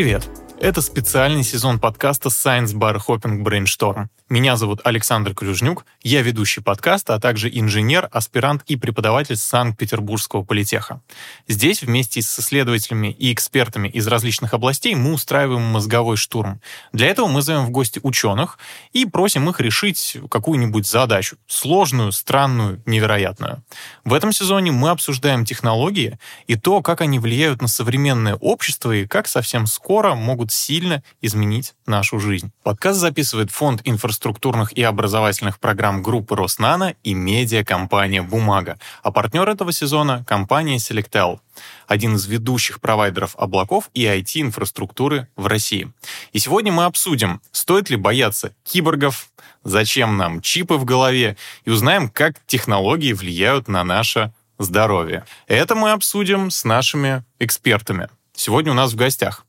Привет! Это специальный сезон подкаста Science Bar Hopping Brainstorm. Меня зовут Александр Клюжнюк, я ведущий подкаста, а также инженер, аспирант и преподаватель Санкт-Петербургского политеха. Здесь вместе с исследователями и экспертами из различных областей мы устраиваем мозговой штурм. Для этого мы зовем в гости ученых и просим их решить какую-нибудь задачу. Сложную, странную, невероятную. В этом сезоне мы обсуждаем технологии и то, как они влияют на современное общество и как совсем скоро могут сильно изменить нашу жизнь. Подкаст записывает фонд инфраструктурных и образовательных программ группы Роснана и медиакомпания «Бумага», а партнер этого сезона — компания Selectel, один из ведущих провайдеров облаков и IT-инфраструктуры в России. И сегодня мы обсудим, стоит ли бояться киборгов, зачем нам чипы в голове, и узнаем, как технологии влияют на наше здоровье. Это мы обсудим с нашими экспертами. Сегодня у нас в гостях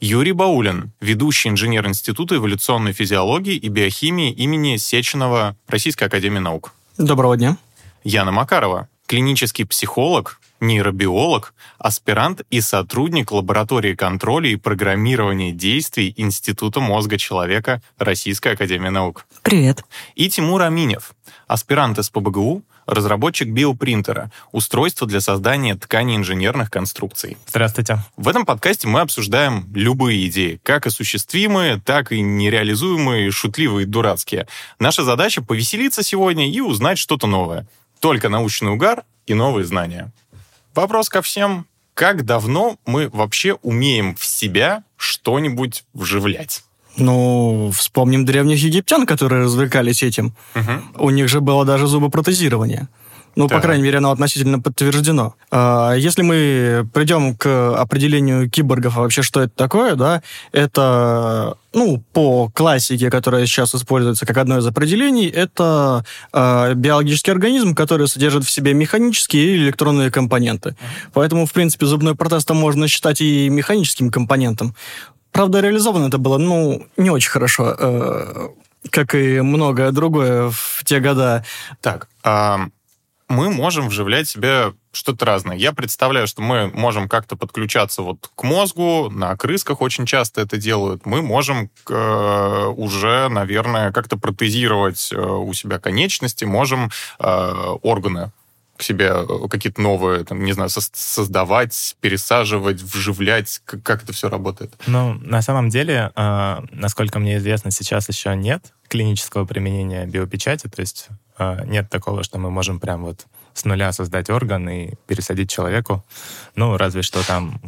Юрий Баулин, ведущий инженер Института эволюционной физиологии и биохимии имени Сеченова Российской Академии Наук. Доброго дня. Яна Макарова, клинический психолог, нейробиолог, аспирант и сотрудник лаборатории контроля и программирования действий Института мозга человека Российской Академии Наук. Привет. И Тимур Аминев, аспирант из ПБГУ, разработчик биопринтера, устройства для создания тканей инженерных конструкций. Здравствуйте. В этом подкасте мы обсуждаем любые идеи, как осуществимые, так и нереализуемые, шутливые, дурацкие. Наша задача — повеселиться сегодня и узнать что-то новое. Только научный угар и новые знания. Вопрос ко всем. Как давно мы вообще умеем в себя что-нибудь вживлять? Ну, вспомним древних египтян, которые развлекались этим. Угу. У них же было даже зубопротезирование. Ну, да. по крайней мере, оно относительно подтверждено. А, если мы придем к определению киборгов, а вообще что это такое, да, это, ну, по классике, которая сейчас используется как одно из определений, это э, биологический организм, который содержит в себе механические или электронные компоненты. Поэтому, в принципе, зубной протез можно считать и механическим компонентом. Правда, реализовано это было, ну, не очень хорошо, э, как и многое другое в те года. Так, а мы можем вживлять в себя что-то разное. Я представляю, что мы можем как-то подключаться вот к мозгу, на крысках очень часто это делают. Мы можем э, уже, наверное, как-то протезировать э, у себя конечности, можем э, органы к себе э, какие-то новые, там, не знаю, создавать, пересаживать, вживлять? Как, как это все работает? Ну, на самом деле, э, насколько мне известно, сейчас еще нет клинического применения биопечати, то есть э, нет такого, что мы можем прям вот с нуля создать орган и пересадить человеку. Ну, разве что там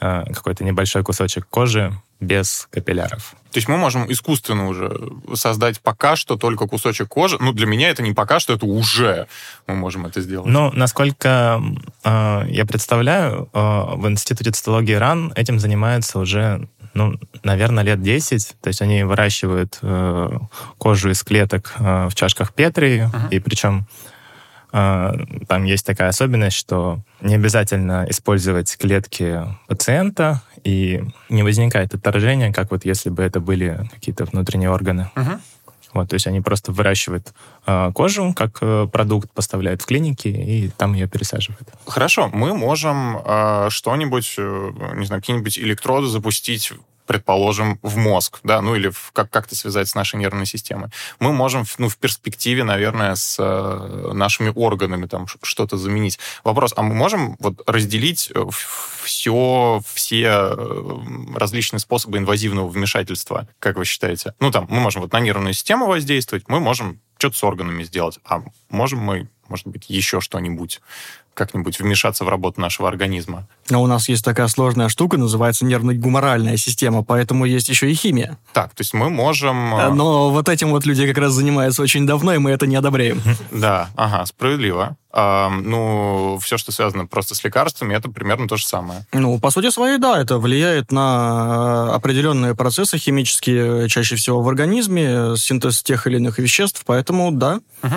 э, какой-то небольшой кусочек кожи без капилляров. То есть мы можем искусственно уже создать пока что только кусочек кожи. Ну, для меня это не пока что, это уже мы можем это сделать. Ну, насколько э, я представляю, э, в Институте цитологии РАН этим занимаются уже ну, наверное, лет 10. То есть они выращивают э, кожу из клеток э, в чашках Петри, uh-huh. и причем там есть такая особенность, что не обязательно использовать клетки пациента, и не возникает отторжения, как вот если бы это были какие-то внутренние органы. Угу. Вот, то есть они просто выращивают э, кожу как э, продукт, поставляют в клинике и там ее пересаживают. Хорошо, мы можем э, что-нибудь, э, не знаю, какие-нибудь электроды запустить предположим, в мозг, да, ну или в, как, как-то связать с нашей нервной системой. Мы можем, ну, в перспективе, наверное, с э, нашими органами там что-то заменить. Вопрос, а мы можем вот разделить э, все, все э, различные способы инвазивного вмешательства, как вы считаете? Ну, там, мы можем вот на нервную систему воздействовать, мы можем что-то с органами сделать, а можем мы, может быть, еще что-нибудь как-нибудь вмешаться в работу нашего организма. Но у нас есть такая сложная штука, называется нервно-гуморальная система, поэтому есть еще и химия. Так, то есть мы можем... Э, но вот этим вот люди как раз занимаются очень давно, и мы это не одобряем. Да, ага, справедливо. А, ну, все, что связано просто с лекарствами, это примерно то же самое. Ну, по сути своей, да, это влияет на определенные процессы химические, чаще всего в организме, синтез тех или иных веществ, поэтому да. Угу.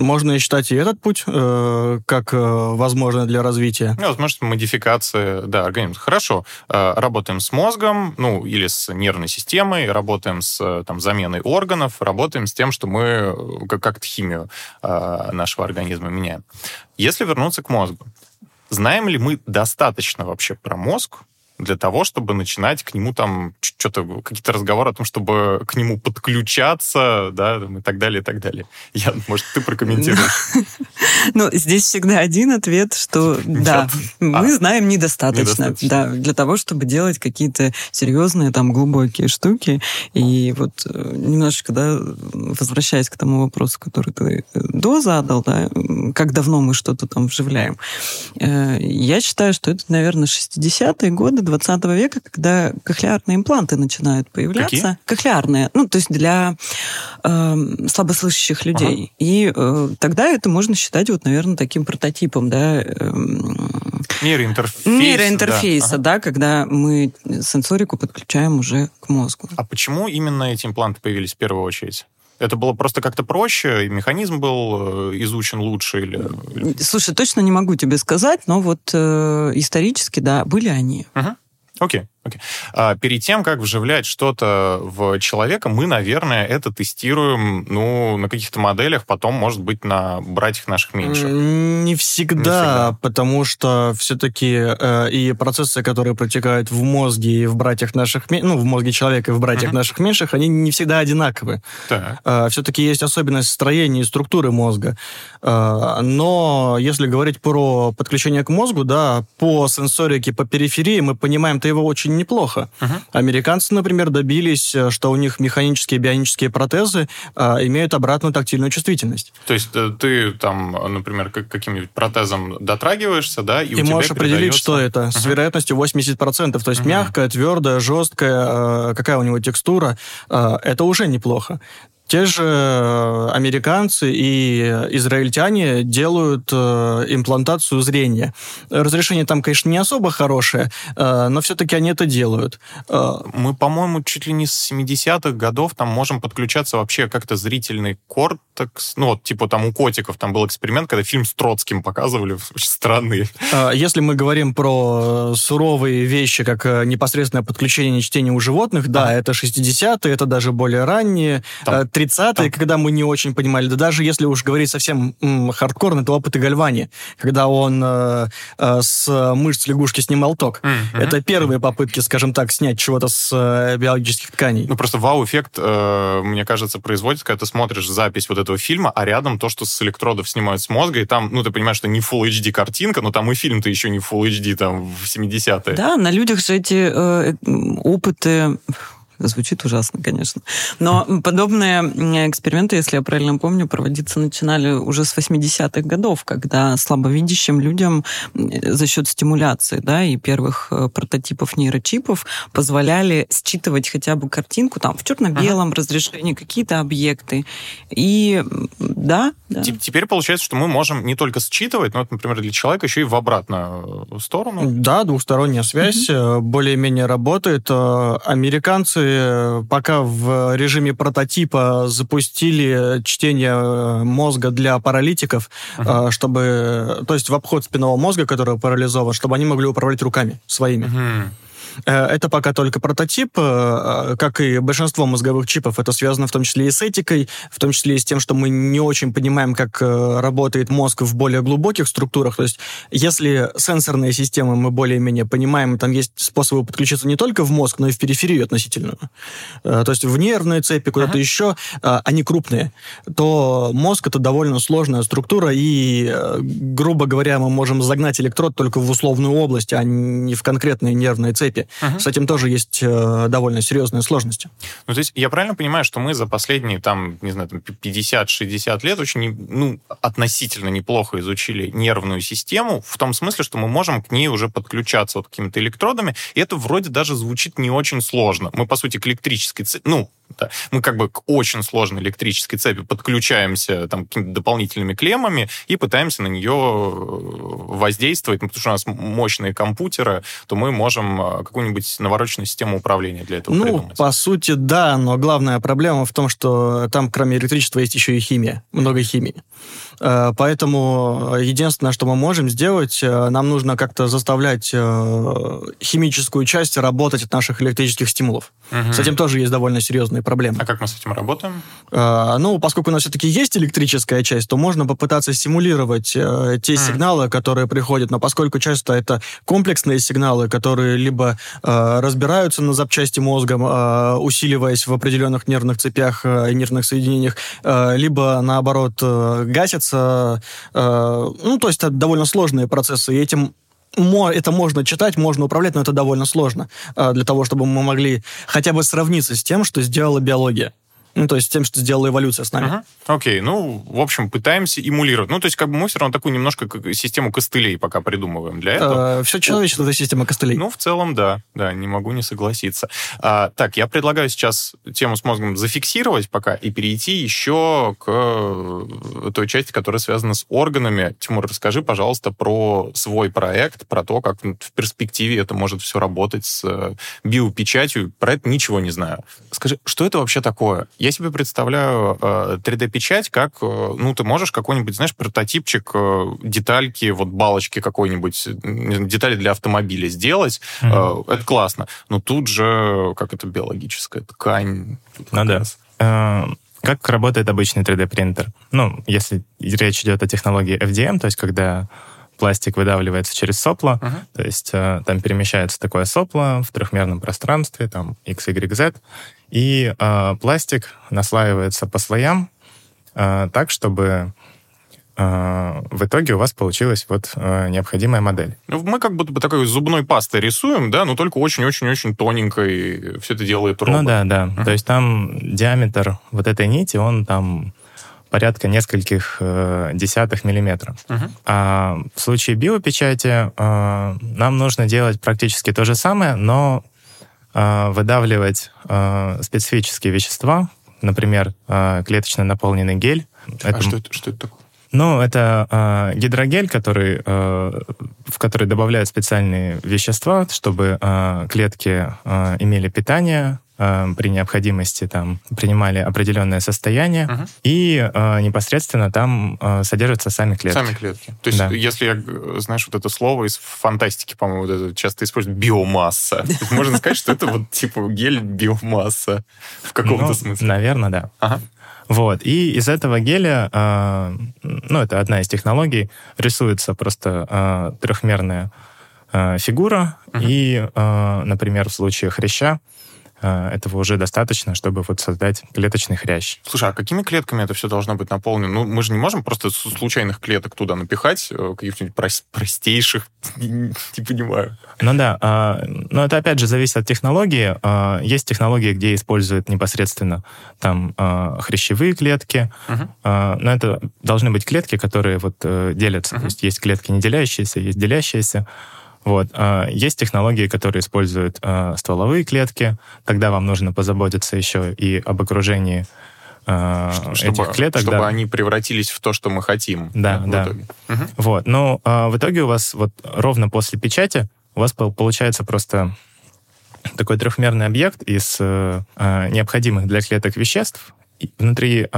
Можно считать и этот путь э, как э, возможно для развития. Ну, возможно, модификации, да, организма. Хорошо. Э, работаем с мозгом, ну, или с нервной системой, работаем с э, там, заменой органов, работаем с тем, что мы э, как-то химию э, нашего организма меняем. Если вернуться к мозгу, знаем ли мы достаточно вообще про мозг, для того, чтобы начинать к нему там что-то, какие-то разговоры о том, чтобы к нему подключаться, да, и так далее, и так далее. Я, может, ты прокомментируешь? Ну, здесь всегда один ответ, что да, мы а. знаем недостаточно, да, для того, чтобы делать какие-то серьезные, там, глубокие штуки. И вот э, немножечко, да, возвращаясь к тому вопросу, который ты э, до задал, да, как давно мы что-то там вживляем. Э, я считаю, что это, наверное, 60-е годы 20 века, когда кохлеарные импланты начинают появляться. Какие? Кохлеарные, ну, то есть для э, слабослышащих людей. Ага. И э, тогда это можно считать вот, наверное, таким прототипом, да. Э, Нейроинтерфейса. Нейроинтерфейса, да, ага. да, когда мы сенсорику подключаем уже к мозгу. А почему именно эти импланты появились в первую очередь? Это было просто как-то проще, и механизм был э, изучен лучше? Или... Слушай, точно не могу тебе сказать, но вот э, исторически, да, были они. Угу. Окей. Okay. А перед тем, как вживлять что-то в человека, мы, наверное, это тестируем, ну, на каких-то моделях, потом, может быть, на братьях наших меньших. Не всегда, Не всегда. потому что все-таки э, и процессы, которые протекают в мозге и в братьях наших, ну, в мозге человека и в братьях uh-huh. наших меньших, они не всегда одинаковы. Э, все-таки есть особенность строения и структуры мозга. Э, но если говорить про подключение к мозгу, да, по сенсорике, по периферии мы понимаем-то его очень очень неплохо. Uh-huh. Американцы, например, добились, э, что у них механические бионические протезы а, имеют обратную тактильную чувствительность. То есть э, ты там, например, каким-нибудь протезом дотрагиваешься, да, и, и можешь определить, что это, uh-huh. с вероятностью 80%. То есть uh-huh. мягкая, твердая, жесткая, какая у него текстура, это уже неплохо. Те же э, американцы и израильтяне делают э, имплантацию зрения. Разрешение там, конечно, не особо хорошее, э, но все-таки они это делают. Мы, по-моему, чуть ли не с 70-х годов там можем подключаться вообще как-то зрительный кортекс. Ну, вот, типа там у котиков там был эксперимент, когда фильм с Троцким показывали, странный. Э, если мы говорим про суровые вещи, как непосредственное подключение чтения у животных, да, а. это 60-е, это даже более ранние. Там 30-е, когда мы не очень понимали, да даже если уж говорить совсем м, хардкорно, это опыты Гальвани, когда он э, э, с мышц лягушки снимал ток. Mm-hmm. Это первые попытки, скажем так, снять чего-то с э, биологических тканей. Ну, просто вау-эффект, э, мне кажется, производится, когда ты смотришь запись вот этого фильма, а рядом то, что с электродов снимают с мозга, и там, ну, ты понимаешь, что не Full HD картинка, но там и фильм-то еще не Full HD, там, в 70-е. Да, на людях же эти э, опыты Звучит ужасно, конечно. Но подобные эксперименты, если я правильно помню, проводиться начинали уже с 80-х годов, когда слабовидящим людям за счет стимуляции да, и первых э, прототипов нейрочипов позволяли считывать хотя бы картинку там в черно-белом ага. разрешении, какие-то объекты. И да, да. Теперь получается, что мы можем не только считывать, но, например, для человека еще и в обратную сторону. Да, двухсторонняя связь угу. более-менее работает. Э, американцы пока в режиме прототипа запустили чтение э, мозга для паралитиков, uh-huh. чтобы, то есть в обход спинного мозга, который парализован, чтобы они могли управлять руками своими. Uh-huh. Э, это пока только прототип, э, как и большинство мозговых чипов. Это связано в том числе и с этикой, в том числе и с тем, что мы не очень понимаем, как э, работает мозг в более глубоких структурах. То есть если сенсорные системы мы более-менее понимаем, там есть способы подключиться не только в мозг, но и в периферию относительную. То есть в нервные цепи, куда-то ага. еще, они крупные, то мозг это довольно сложная структура, и, грубо говоря, мы можем загнать электрод только в условную область, а не в конкретные нервные цепи принципе, uh-huh. с этим тоже есть э, довольно серьезные сложности. Ну, то есть я правильно понимаю, что мы за последние, там, не знаю, там, 50-60 лет очень, ну, относительно неплохо изучили нервную систему, в том смысле, что мы можем к ней уже подключаться вот какими-то электродами, и это вроде даже звучит не очень сложно. Мы, по сути, к электрической, ну, да. Мы как бы к очень сложной электрической цепи подключаемся там какими-то дополнительными клеммами и пытаемся на нее э, воздействовать. Ну, потому что у нас мощные компьютеры, то мы можем э, какую-нибудь навороченную систему управления для этого ну, придумать. по сути, да, но главная проблема в том, что там кроме электричества есть еще и химия, много химии. Э, поэтому единственное, что мы можем сделать, э, нам нужно как-то заставлять э, химическую часть работать от наших электрических стимулов. Угу. С этим тоже есть довольно серьезные проблемы. А как мы с этим работаем? Ну, поскольку у нас все-таки есть электрическая часть, то можно попытаться симулировать те сигналы, которые приходят. Но поскольку часто это комплексные сигналы, которые либо разбираются на запчасти мозгом, усиливаясь в определенных нервных цепях и нервных соединениях, либо наоборот гасятся. Ну, то есть это довольно сложные процессы, и этим это можно читать, можно управлять, но это довольно сложно для того, чтобы мы могли хотя бы сравниться с тем, что сделала биология. Ну, то есть тем, что сделала эволюция с нами. Ага. Окей, ну, в общем, пытаемся эмулировать. Ну, то есть как бы мы все равно такую немножко систему костылей пока придумываем для этого. Э, все человечество — это система костылей. Ну, в целом, да. Да, не могу не согласиться. А, так, я предлагаю сейчас тему с мозгом зафиксировать пока и перейти еще к э, той части, которая связана с органами. Тимур, расскажи, пожалуйста, про свой проект, про то, как в перспективе это может все работать с э, биопечатью. Про это ничего не знаю. Скажи, что это вообще такое? Я себе представляю 3D-печать э, как, э, ну, ты можешь какой-нибудь, знаешь, прототипчик э, детальки, вот балочки какой-нибудь, детали для автомобиля сделать. Mm-hmm. Это классно. Но тут же, как это биологическая ткань. Ну да. Как работает обычный 3D-принтер? Ну, если речь идет о технологии FDM, то есть когда пластик выдавливается через сопло, uh-huh. то есть э, там перемещается такое сопло в трехмерном пространстве, там x, y, z, и э, пластик наслаивается по слоям э, так, чтобы э, в итоге у вас получилась вот необходимая модель. Ну, мы как будто бы такой зубной пастой рисуем, да, но только очень-очень-очень тоненькой все это делает робот. Ну да, да. Uh-huh. То есть там диаметр вот этой нити, он там порядка нескольких э, десятых миллиметров. Uh-huh. А в случае биопечати э, нам нужно делать практически то же самое, но выдавливать э, специфические вещества, например, э, клеточно наполненный гель. А это... что, это, что это такое? Ну, это э, гидрогель, который, э, в который добавляют специальные вещества, чтобы э, клетки э, имели питание, э, при необходимости там принимали определенное состояние, угу. и э, непосредственно там э, содержатся сами клетки. Сами клетки. То есть, да. если я, знаешь, вот это слово из фантастики, по-моему, вот это часто используют, биомасса. Можно сказать, что это вот типа гель-биомасса в каком-то ну, смысле. Наверное, да. Ага. Вот. И из этого геля, э, ну, это одна из технологий, рисуется просто э, трехмерная э, фигура. Uh-huh. И, э, например, в случае хряща Э, этого уже достаточно, чтобы вот создать клеточный хрящ. Слушай, а какими клетками это все должно быть наполнено? Ну, мы же не можем просто случайных клеток туда напихать, э, каких-нибудь простейших, не понимаю. Ну да, а, но это опять же зависит от технологии. А, есть технологии, где используют непосредственно там а, хрящевые клетки, но это должны быть клетки, которые вот э, делятся. То есть есть клетки не делящиеся, есть делящиеся. Вот. А, есть технологии, которые используют а, стволовые клетки. Тогда вам нужно позаботиться еще и об окружении а, чтобы, этих клеток. Чтобы да. они превратились в то, что мы хотим. Да, да. Угу. Вот. Но в итоге у вас вот ровно после печати у вас получается просто такой трехмерный объект из необходимых для клеток веществ, внутри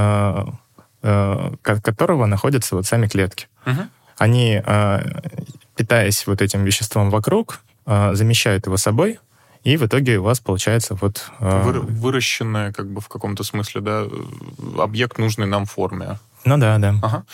которого находятся вот сами клетки. Угу. Они питаясь вот этим веществом вокруг, а, замещают его собой, и в итоге у вас получается вот... А, Вы, выращенная как бы в каком-то смысле, да, объект нужной нам форме. Ну да, да. Ага.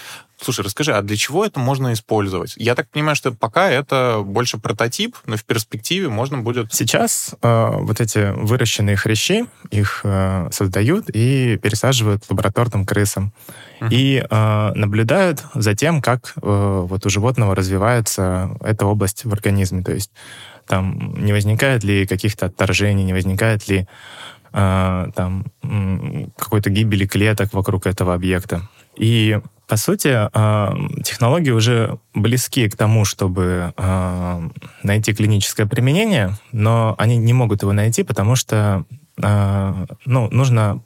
Слушай, расскажи, а для чего это можно использовать? Я так понимаю, что пока это больше прототип, но в перспективе можно будет... Сейчас э, вот эти выращенные хрящи, их э, создают и пересаживают лабораторным крысам. Uh-huh. И э, наблюдают за тем, как э, вот у животного развивается эта область в организме. То есть там не возникает ли каких-то отторжений, не возникает ли э, там какой-то гибели клеток вокруг этого объекта. И по сути, а, технологии уже близки к тому, чтобы а, найти клиническое применение, но они не могут его найти, потому что а, ну, нужно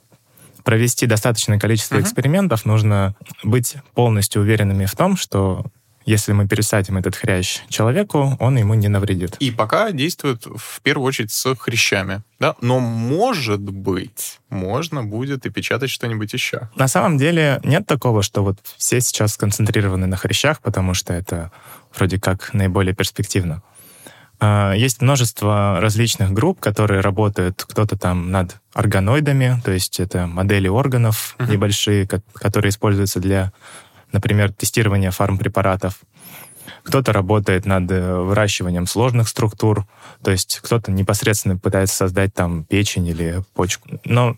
провести достаточное количество uh-huh. экспериментов, нужно быть полностью уверенными в том, что если мы пересадим этот хрящ человеку, он ему не навредит. И пока действует в первую очередь с хрящами, да? Но может быть, можно будет и печатать что-нибудь еще. На самом деле нет такого, что вот все сейчас сконцентрированы на хрящах, потому что это вроде как наиболее перспективно. А, есть множество различных групп, которые работают, кто-то там над органоидами, то есть это модели органов uh-huh. небольшие, которые используются для, например, тестирования фармпрепаратов. Кто-то работает над э, выращиванием сложных структур, то есть кто-то непосредственно пытается создать там печень или почку. Но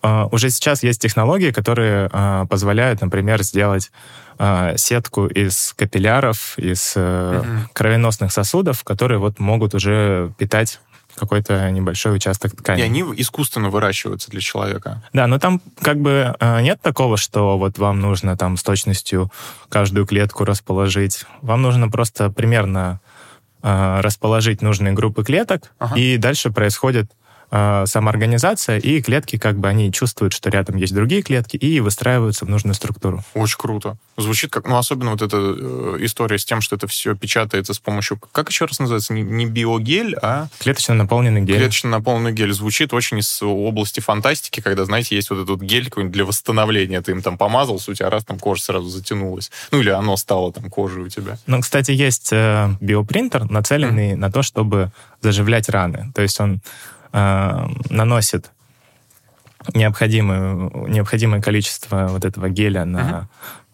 Uh, уже сейчас есть технологии, которые uh, позволяют, например, сделать uh, сетку из капилляров, из uh-huh. кровеносных сосудов, которые вот могут уже питать какой-то небольшой участок ткани. И они искусственно выращиваются для человека. Да, но там как бы нет такого, что вот вам нужно там с точностью каждую клетку расположить. Вам нужно просто примерно расположить нужные группы клеток, ага. и дальше происходит э, самоорганизация, и клетки, как бы, они чувствуют, что рядом есть другие клетки, и выстраиваются в нужную структуру. Очень круто. Звучит как, ну, особенно вот эта э, история с тем, что это все печатается с помощью, как еще раз называется, не, не биогель, а... Клеточно наполненный гель. Клеточно наполненный гель. Звучит очень из области фантастики, когда, знаете, есть вот этот гель какой-нибудь для восстановления. Ты им там помазался, у тебя раз там кожа сразу затянулась. Ну, или оно стало там кожей у тебя. Ну, кстати, есть э, биопринтер, нацеленный mm. на то, чтобы заживлять раны. То есть он э, наносит необходимое, необходимое количество вот этого геля на uh-huh.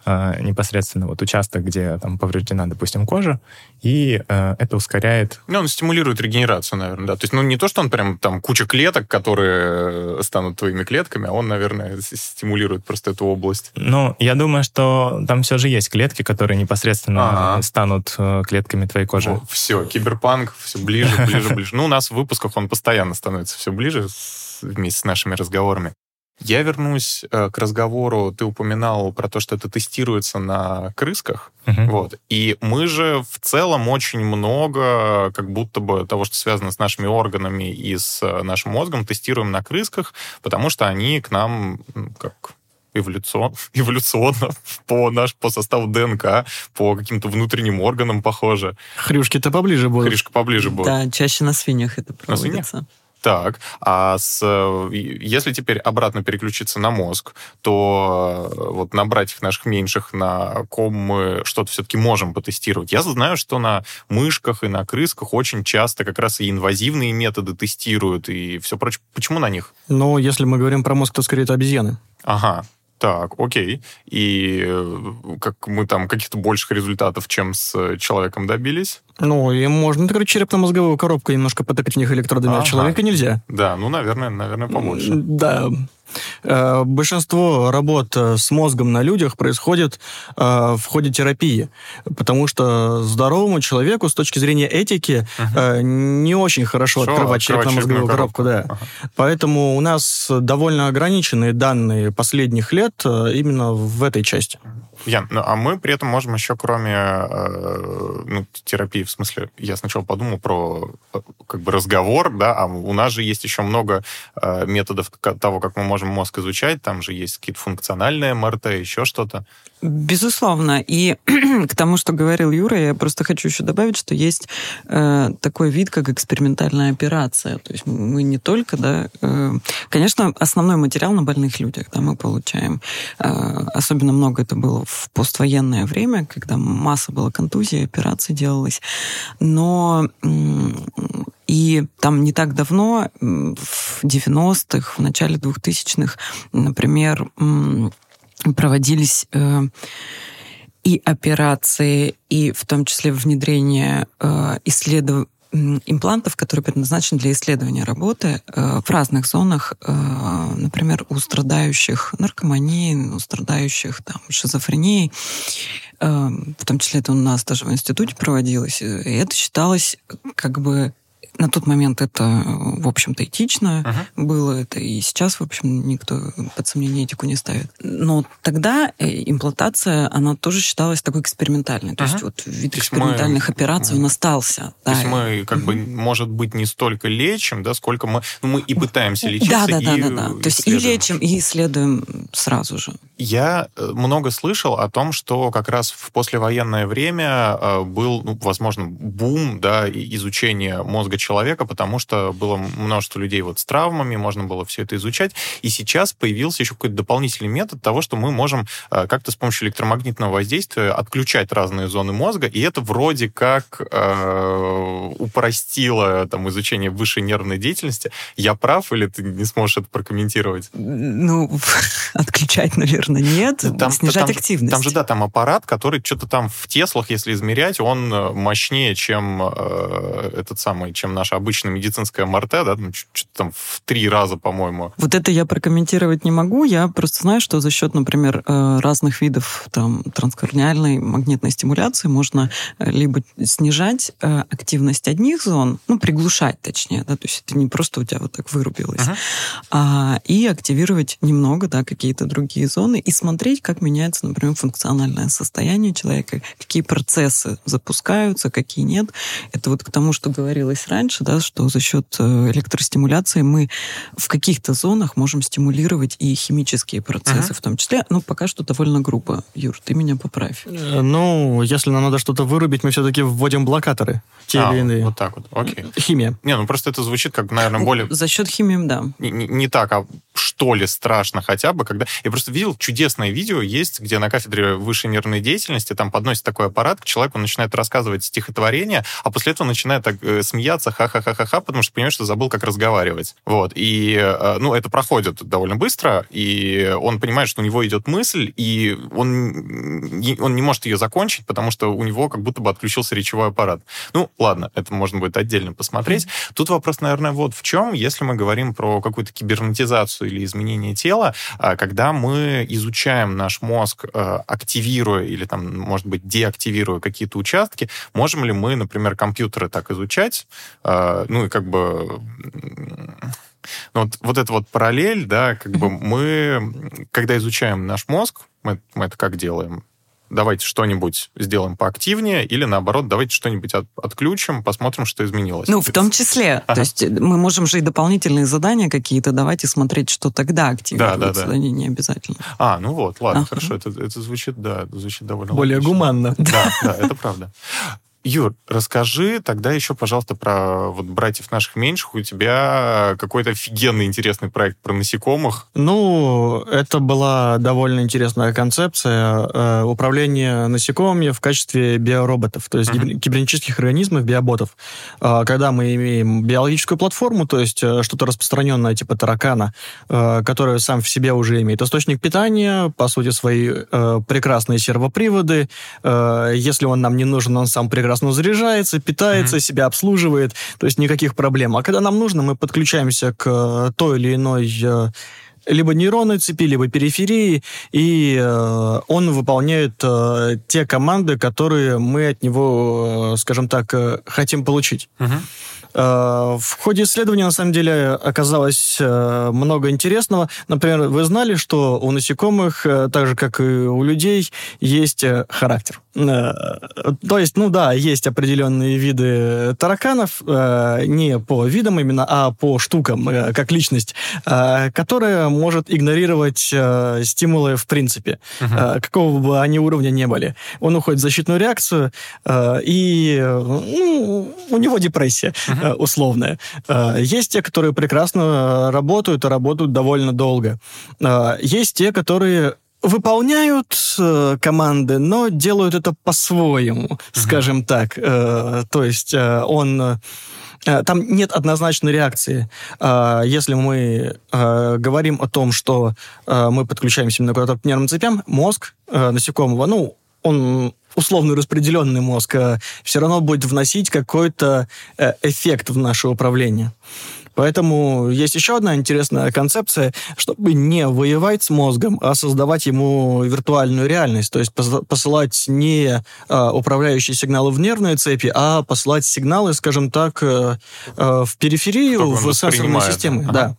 Э, непосредственно вот участок, где там повреждена, допустим, кожа, и э, это ускоряет... Ну, он стимулирует регенерацию, наверное, да. То есть, ну, не то, что он прям там куча клеток, которые станут твоими клетками, а он, наверное, стимулирует просто эту область. Ну, я думаю, что там все же есть клетки, которые непосредственно ага. станут э, клетками твоей кожи. О, все, киберпанк, все ближе, ближе, ближе. Ну, у нас в выпусках он постоянно становится все ближе вместе с нашими разговорами. Я вернусь э, к разговору. Ты упоминал про то, что это тестируется на крысках. Uh-huh. Вот. И мы же в целом очень много, как будто бы того, что связано с нашими органами и с э, нашим мозгом, тестируем на крысках, потому что они к нам как эволюцион, эволюционно по, наш, по составу ДНК, по каким-то внутренним органам похоже. Хрюшки-то поближе будут. Хрюшка поближе будет. Да, чаще на свиньях это проводится. На свиньях? Так, а с, если теперь обратно переключиться на мозг, то э, вот на братьях наших меньших, на ком мы что-то все-таки можем потестировать. Я знаю, что на мышках и на крысках очень часто как раз и инвазивные методы тестируют и все прочее. Почему на них? Ну, если мы говорим про мозг, то скорее это обезьяны. Ага, так, окей. И э, как мы там каких-то больших результатов, чем с человеком добились? Ну, и можно, так черепно-мозговую коробку немножко потыкать в них электродами, ага. а человека нельзя. Да, ну, наверное, наверное, побольше. Да. Э, большинство работ э, с мозгом на людях происходит в ходе терапии, потому что здоровому человеку с точки зрения этики uh не очень хорошо Шо, открывать черепно-мозговую коробку. коробку да. uh Поэтому у нас довольно ограниченные данные последних лет именно в этой части. Ян, ну, а мы при этом можем еще, кроме э, ну, терапии, в смысле, я сначала подумал про э, как бы разговор, да, а у нас же есть еще много э, методов того, как мы можем мозг изучать, там же есть какие-то функциональные МРТ, еще что-то. Безусловно. И к тому, что говорил Юра, я просто хочу еще добавить, что есть э, такой вид, как экспериментальная операция. То есть мы не только, да, э, конечно, основной материал на больных людях, да, мы получаем. Э, особенно много это было в поствоенное время, когда масса была контузий, операций делалось. Но и там не так давно, в 90-х, в начале 2000-х, например, проводились э, и операции, и в том числе внедрение э, исследований имплантов, которые предназначены для исследования работы э, в разных зонах, э, например, у страдающих наркоманией, у страдающих там, шизофренией. Э, в том числе это у нас даже в институте проводилось. И это считалось как бы на тот момент это, в общем-то, этично uh-huh. было это, и сейчас, в общем, никто под сомнение этику не ставит. Но тогда э, имплантация, она тоже считалась такой экспериментальной. То uh-huh. есть вот вид То экспериментальных мы... операций uh-huh. он остался. То да. есть мы, как uh-huh. бы, может быть, не столько лечим, да, сколько мы, ну, мы и пытаемся лечиться, да, да, да, да, да. То есть и лечим, и исследуем сразу же. Я э, много слышал о том, что как раз в послевоенное время э, был, ну, возможно, бум да, изучения мозга человека, потому что было множество людей вот с травмами, можно было все это изучать. И сейчас появился еще какой-то дополнительный метод того, что мы можем э, как-то с помощью электромагнитного воздействия отключать разные зоны мозга, и это вроде как э, упростило там, изучение высшей нервной деятельности. Я прав или ты не сможешь это прокомментировать? Ну, отключать, наверное, нет. Там, Снижать там, активность. Там же, да, там аппарат, который что-то там в Теслах, если измерять, он э, мощнее, чем э, этот самый, чем наша обычная медицинская МРТ, да, что-то там в три раза, по-моему. Вот это я прокомментировать не могу. Я просто знаю, что за счет, например, э, разных видов там транскорниальной магнитной стимуляции можно э, либо снижать активность одних зон, ну, приглушать, точнее, да, то есть это не просто у тебя вот так вырубилось, uh-huh. а, и активировать немного, да, какие-то другие зоны и смотреть, как меняется, например, функциональное состояние человека, какие процессы запускаются, какие нет. Это вот к тому, что говорилось раньше, да, что за счет э, электростимуляции мы в каких-то зонах можем стимулировать и химические процессы uh-huh. в том числе. Ну, пока что довольно грубо. Юр, ты меня поправь. Э, ну, если нам надо что-то вырубить, мы все-таки вводим блокаторы. Те а, или иные. Вот так вот, окей. Химия. Не, ну просто это звучит как, наверное, более... За счет химии, да. Не, не, не так, а что ли страшно хотя бы, когда... Я просто видел чудесное видео есть, где на кафедре высшей нервной деятельности там подносит такой аппарат к человеку, начинает рассказывать стихотворение, а после этого начинает так э, смеяться, ха-ха-ха-ха-ха, потому что понимаешь, что забыл, как разговаривать. Вот. И, э, ну, это проходит довольно быстро, и он понимает, что у него идет мысль, и он, он не может ее закончить, потому что у него как будто бы отключился речевой аппарат. Ну, ладно, это можно будет отдельно посмотреть. Тут вопрос, наверное, вот в чем, если мы говорим про какую-то кибернетизацию или изменение тела, а, когда мы изучаем наш мозг, э, активируя или там, может быть, деактивируя какие-то участки, можем ли мы, например, компьютеры так изучать, ну и как бы ну, вот, вот эта вот параллель, да, как бы мы, когда изучаем наш мозг, мы, мы это как делаем? давайте что-нибудь сделаем поактивнее, или наоборот, давайте что-нибудь от, отключим, посмотрим, что изменилось. Ну, в том числе. Ага. То есть э, мы можем же и дополнительные задания какие-то давать и смотреть, что тогда активируется. Да, да, да. Не, не обязательно. А, ну вот, ладно, ага. хорошо. Это, это звучит, да, это звучит довольно Более логично. гуманно. Да, да, это правда. Юр, расскажи тогда еще, пожалуйста, про вот братьев наших меньших. У тебя какой-то офигенный интересный проект про насекомых. Ну, это была довольно интересная концепция э, управления насекомыми в качестве биороботов, то есть uh-huh. кибернетических организмов, биоботов. Э, когда мы имеем биологическую платформу, то есть э, что-то распространенное типа таракана, э, которое сам в себе уже имеет источник питания, по сути, свои э, прекрасные сервоприводы. Э, если он нам не нужен, он сам прекрасно прекрасно заряжается, питается, mm-hmm. себя обслуживает, то есть никаких проблем. А когда нам нужно, мы подключаемся к э, той или иной э, либо нейронной цепи, либо периферии, и э, он выполняет э, те команды, которые мы от него, э, скажем так, э, хотим получить. Uh-huh. Э, в ходе исследования, на самом деле, оказалось э, много интересного. Например, вы знали, что у насекомых, э, так же, как и у людей, есть характер. То есть, ну да, есть определенные виды тараканов, не по видам именно, а по штукам, как личность, которая может игнорировать стимулы в принципе, uh-huh. какого бы они уровня не были. Он уходит в защитную реакцию, и ну, у него депрессия. Э, условная. Э, есть те, которые прекрасно работают и работают довольно долго. Э, есть те, которые выполняют э, команды, но делают это по-своему, uh-huh. скажем так. Э, то есть э, он... Э, там нет однозначной реакции. Если мы говорим о том, что мы подключаемся именно куда-то к нервным цепям, мозг насекомого, ну, он условно распределенный мозг, э, все равно будет вносить какой-то э, эффект в наше управление. Поэтому есть еще одна интересная концепция, чтобы не воевать с мозгом, а создавать ему виртуальную реальность, то есть посылать не а, управляющие сигналы в нервные цепи, а посылать сигналы, скажем так, а, в периферию, в сенсорные системы. Ага. Да.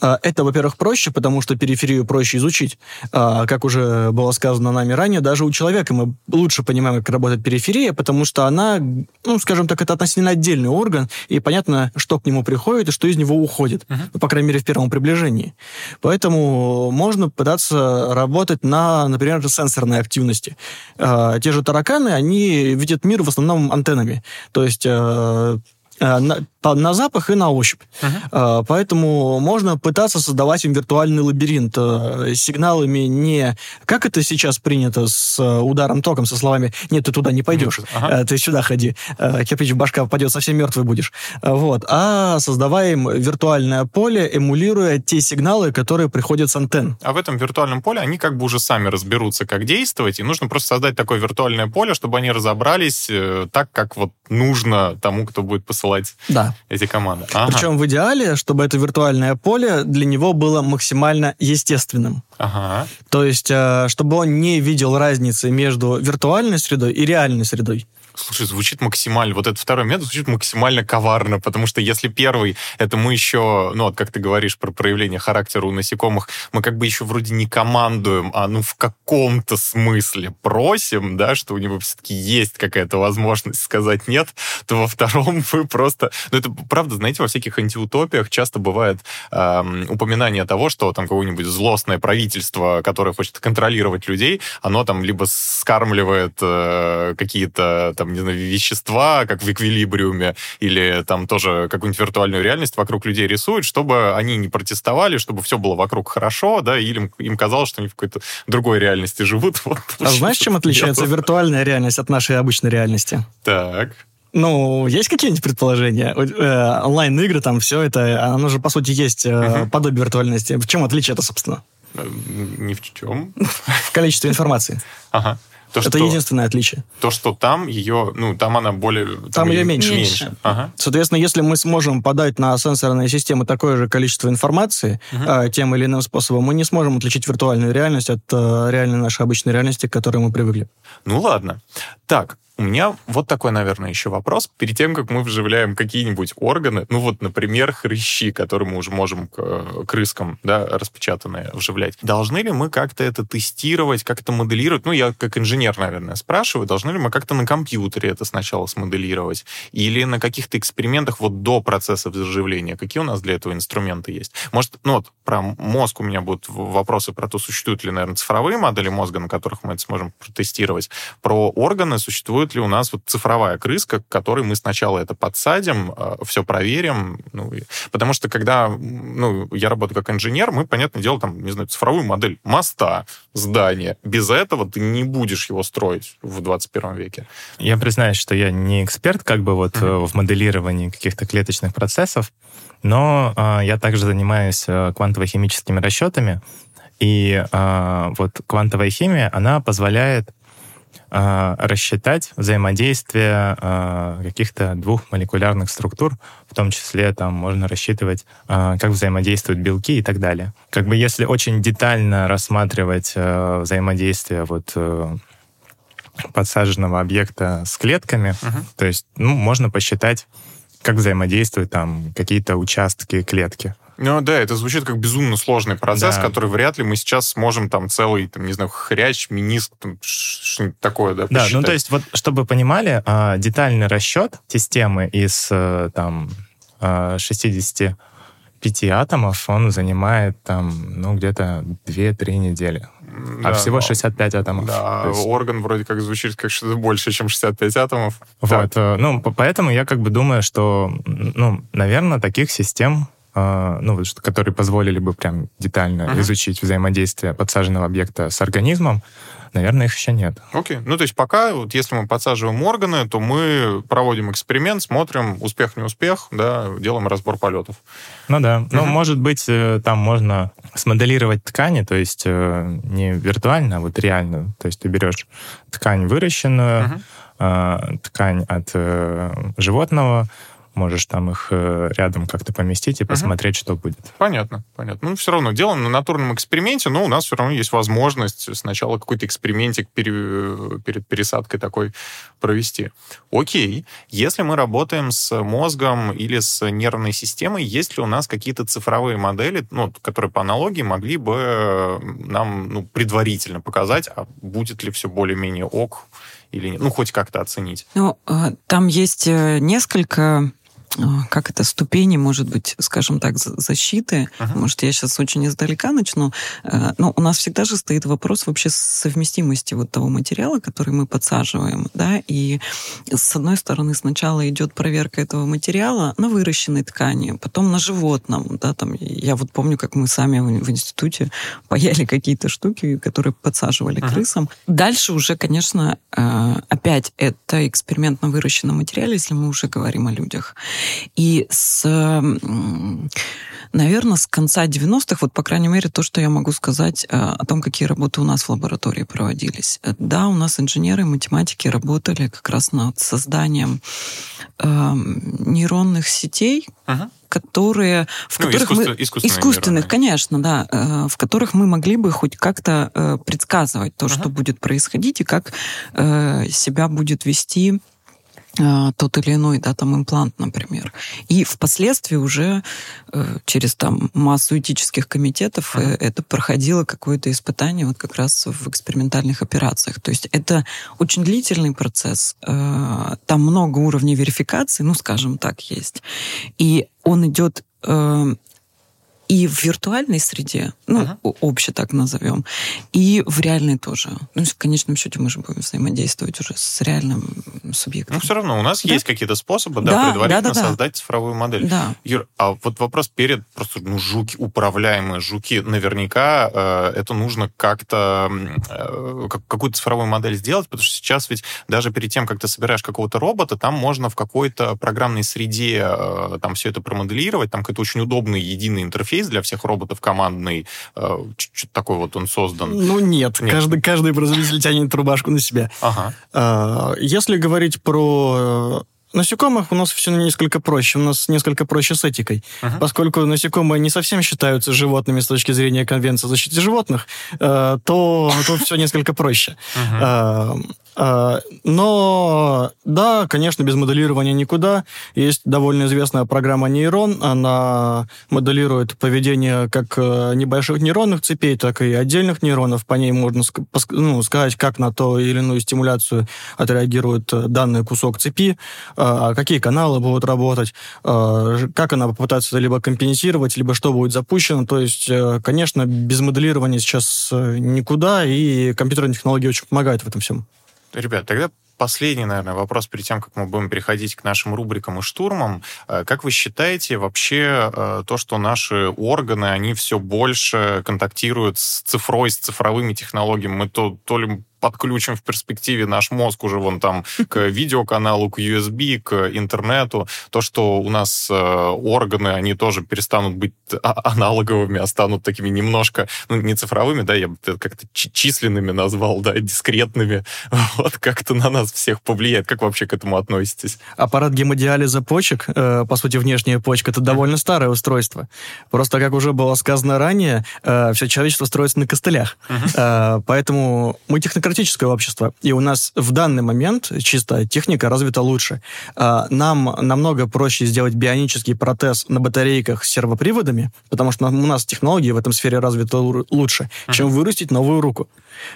А, это, во-первых, проще, потому что периферию проще изучить. А, как уже было сказано нами ранее, даже у человека мы лучше понимаем, как работает периферия, потому что она, ну, скажем так, это относительно отдельный орган, и понятно, что к нему приходит и что что из него уходит, uh-huh. ну, по крайней мере, в первом приближении. Поэтому можно пытаться работать на, например, сенсорной активности. Э, те же тараканы, они видят мир в основном антеннами. То есть Э, на, на запах и на ощупь. Uh-huh. Поэтому можно пытаться создавать им виртуальный лабиринт э, сигналами не как это сейчас принято с ударом током, со словами «нет, ты туда не пойдешь, uh-huh. ты сюда ходи, кирпич в башка попадет, совсем мертвый будешь». Вот. А создавая им виртуальное поле, эмулируя те сигналы, которые приходят с антенн. А в этом виртуальном поле они как бы уже сами разберутся, как действовать, и нужно просто создать такое виртуальное поле, чтобы они разобрались так, как вот нужно тому, кто будет посылать посылать да. эти команды. Ага. Причем в идеале, чтобы это виртуальное поле для него было максимально естественным. Ага. То есть, э, чтобы он не видел разницы между виртуальной средой и реальной средой. Слушай, звучит максимально, вот этот второй метод звучит максимально коварно, потому что если первый, это мы еще, ну вот как ты говоришь про проявление характера у насекомых, мы как бы еще вроде не командуем, а ну в каком-то смысле просим, да, что у него все-таки есть какая-то возможность сказать нет, то во втором вы просто... Ну это правда, знаете, во всяких антиутопиях часто бывает э, упоминание того, что там какое-нибудь злостное правительство, которое хочет контролировать людей, оно там либо скармливает э, какие-то там, не знаю, вещества, как в эквилибриуме, или там тоже какую-нибудь виртуальную реальность вокруг людей рисуют, чтобы они не протестовали, чтобы все было вокруг хорошо, да, или им, им казалось, что они в какой-то другой реальности живут. Вот, а знаешь, чем отличается просто... виртуальная реальность от нашей обычной реальности? Так. Ну, есть какие-нибудь предположения? Э, онлайн-игры, там все это, оно же, по сути, есть э, подобие виртуальности. В чем отличие это, собственно? Э, ни в чем. В количестве информации. Ага. То, это что, единственное отличие. То, что там ее, ну, там она более... Там, там ее меньше. меньше. Ага. Соответственно, если мы сможем подать на сенсорные системы такое же количество информации угу. э, тем или иным способом, мы не сможем отличить виртуальную реальность от э, реальной нашей обычной реальности, к которой мы привыкли. Ну, ладно. Так, у меня вот такой, наверное, еще вопрос. Перед тем, как мы вживляем какие-нибудь органы, ну вот, например, хрящи, которые мы уже можем к э, крыскам, да, распечатанные, вживлять, должны ли мы как-то это тестировать, как-то моделировать? Ну, я как инженер, наверное, спрашиваю, должны ли мы как-то на компьютере это сначала смоделировать? Или на каких-то экспериментах вот до процесса вживления? Какие у нас для этого инструменты есть? Может, ну вот про мозг у меня будут вопросы про то, существуют ли, наверное, цифровые модели мозга, на которых мы это сможем протестировать. Про органы существуют существует ли у нас вот цифровая крыска, к которой мы сначала это подсадим, а, все проверим. Ну, потому что когда ну, я работаю как инженер, мы, понятное дело, там, не знаю, цифровую модель моста, здания. Без этого ты не будешь его строить в 21 веке. Я признаюсь, что я не эксперт как бы вот mm-hmm. в моделировании каких-то клеточных процессов, но э, я также занимаюсь э, квантово-химическими расчетами, и э, вот квантовая химия, она позволяет а, рассчитать взаимодействие а, каких-то двух молекулярных структур, в том числе там можно рассчитывать, а, как взаимодействуют белки и так далее. Как бы если очень детально рассматривать взаимодействие вот э, подсаженного объекта с клетками, uh-huh. то есть ну, можно посчитать, как взаимодействуют там какие-то участки клетки. Ну да, это звучит как безумно сложный процесс, да. который вряд ли мы сейчас сможем там целый, там, не знаю, хрящ, миниск, там, что-нибудь такое, да, посчитать. Да, ну то есть вот, чтобы понимали, а, детальный расчет системы из э, там 65 а, атомов, он занимает там, ну, где-то 2-3 недели. А да, всего 65 атомов. Да, есть... орган вроде как звучит как что-то больше, чем 65 атомов. Вот, так. Э, ну, поэтому я как бы думаю, что, ну, наверное, таких систем а, ну, которые позволили бы прям детально uh-huh. изучить взаимодействие подсаженного объекта с организмом, наверное, их еще нет. Окей. Okay. Ну, то есть пока, вот если мы подсаживаем органы, то мы проводим эксперимент, смотрим успех-не успех, да, делаем разбор полетов. Ну да. Uh-huh. Ну, может быть, э, там можно смоделировать ткани, то есть э, не виртуально, а вот реально. То есть ты берешь ткань выращенную, uh-huh. ткань от э, животного, можешь там их э, рядом как-то поместить и посмотреть, угу. что будет. Понятно, понятно. Ну, все равно делаем на натурном эксперименте, но у нас все равно есть возможность сначала какой-то экспериментик пере, перед пересадкой такой провести. Окей, если мы работаем с мозгом или с нервной системой, есть ли у нас какие-то цифровые модели, ну, которые по аналогии могли бы нам ну, предварительно показать, а будет ли все более-менее ок или нет? Ну, хоть как-то оценить. Ну, э, там есть э, несколько как это, ступени, может быть, скажем так, защиты. Uh-huh. Может, я сейчас очень издалека начну. Э, но у нас всегда же стоит вопрос вообще совместимости вот того материала, который мы подсаживаем, да, и с одной стороны сначала идет проверка этого материала на выращенной ткани, потом на животном, да, там, я вот помню, как мы сами в, институте паяли какие-то штуки, которые подсаживали uh-huh. крысам. Дальше уже, конечно, э, опять это эксперимент на выращенном материале, если мы уже говорим о людях. И с, наверное, с конца 90-х, вот, по крайней мере, то, что я могу сказать э, о том, какие работы у нас в лаборатории проводились. Да, у нас инженеры и математики работали как раз над созданием э, нейронных сетей, ага. которые в ну, которых искусствен, мы искусственных, искусственных конечно, да, э, в которых мы могли бы хоть как-то э, предсказывать то, uh что будет происходить и как э, себя будет вести тот или иной, да, там имплант, например. И впоследствии уже э, через там массу этических комитетов uh-huh. это проходило какое-то испытание вот как раз в экспериментальных операциях. То есть это очень длительный процесс. Э, там много уровней верификации, ну, скажем так, есть. И он идет э, и в виртуальной среде, ну, uh-huh. обще так назовем, и в реальной тоже. Ну, в конечном счете мы же будем взаимодействовать уже с реальным субъектом. Ну, все равно у нас да? есть какие-то способы, да, да предварительно да, да, создать цифровую модель. Да. Юр, а вот вопрос перед просто, ну, жуки, управляемые жуки, наверняка э, это нужно как-то, э, как, какую-то цифровую модель сделать, потому что сейчас ведь даже перед тем, как ты собираешь какого-то робота, там можно в какой-то программной среде э, там все это промоделировать, там какой-то очень удобный единый интерфейс, интерфейс для всех роботов командный, э, чуть-чуть такой вот он создан? Ну, нет. нет. Каждый, каждый производитель тянет рубашку на себя. Ага. Э, если говорить про э, насекомых у нас все несколько проще. У нас несколько проще с этикой. Uh-huh. Поскольку насекомые не совсем считаются животными с точки зрения Конвенции о защите животных, то тут все несколько проще. Uh-huh. А, но, да, конечно, без моделирования никуда. Есть довольно известная программа нейрон. Она моделирует поведение как э, небольших нейронных цепей, так и отдельных нейронов. По ней можно ну, сказать, как на то или иную стимуляцию отреагирует э, данный кусок цепи, а, какие каналы будут работать, а, как она попытается либо компенсировать, либо что будет запущено. То есть, э, конечно, без моделирования сейчас никуда, и компьютерные технологии очень помогают в этом всем. Ребят, тогда последний, наверное, вопрос перед тем, как мы будем переходить к нашим рубрикам и штурмам. Э, как вы считаете вообще э, то, что наши органы, они все больше контактируют с цифрой, с цифровыми технологиями? Мы то, то ли подключим в перспективе наш мозг уже вон там к видеоканалу, к USB, к интернету. То, что у нас э, органы, они тоже перестанут быть а, аналоговыми, а станут такими немножко, ну, не цифровыми, да, я бы это как-то численными назвал, да, дискретными. Вот как-то на нас всех повлияет. Как вообще к этому относитесь? Аппарат гемодиализа почек, э, по сути, внешняя почка, это довольно старое устройство. Просто, как уже было сказано ранее, э, все человечество строится на костылях. Э, поэтому мы технократически демократическое общество, и у нас в данный момент чисто техника развита лучше. А, нам намного проще сделать бионический протез на батарейках с сервоприводами, потому что у нас технологии в этом сфере развиты лучше, чем вырастить новую руку.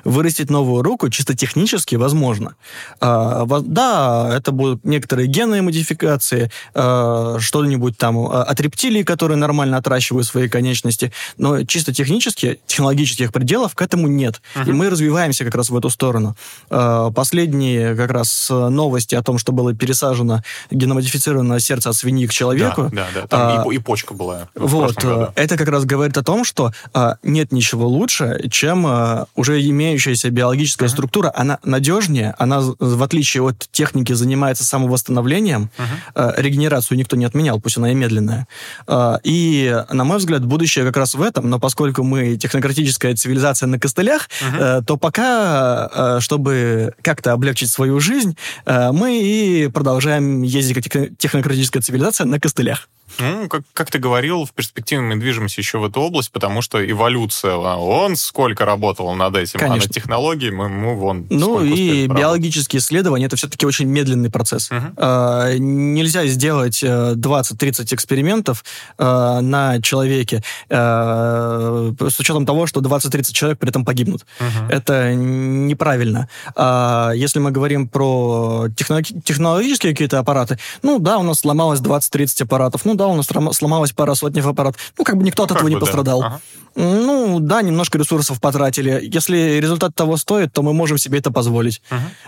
Вырастить новую руку чисто технически возможно. А, да, это будут некоторые генные модификации, а, что-нибудь там от рептилий, которые нормально отращивают свои конечности, но чисто технически, технологических пределов к этому нет. Uh-huh. И мы развиваемся как раз в эту эту сторону. Э, последние как раз новости о том, что было пересажено геномодифицированное сердце от свиньи к человеку. Да, да, да. Там а, и, и почка была. Вот. Это как раз говорит о том, что а, нет ничего лучше, чем а, уже имеющаяся биологическая uh-huh. структура. Она надежнее, она, в отличие от техники, занимается самовосстановлением. Uh-huh. А, регенерацию никто не отменял, пусть она и медленная. А, и, на мой взгляд, будущее как раз в этом, но поскольку мы технократическая цивилизация на костылях, uh-huh. то пока Э, чтобы как-то облегчить свою жизнь, э, мы и продолжаем ездить как технократическая цивилизация на костылях. Ну, как, как ты говорил, в перспективе мы движемся еще в эту область, потому что эволюция, а он сколько работал над этим, Конечно. а на технологии мы, мы вон Ну и биологические исследования, это все-таки очень медленный процесс. Угу. А, нельзя сделать 20-30 э, экспериментов а, на человеке а, с учетом того, что 20-30 человек при этом погибнут. Угу. Это неправильно. А, если мы говорим про технологические какие-то аппараты, ну да, у нас сломалось 20-30 аппаратов, ну да, у нас сломалась пара сотни аппаратов. Ну, как бы никто от ну, этого не пострадал. Да. Ага. Ну, да, немножко ресурсов потратили. Если результат того стоит, то мы можем себе это позволить.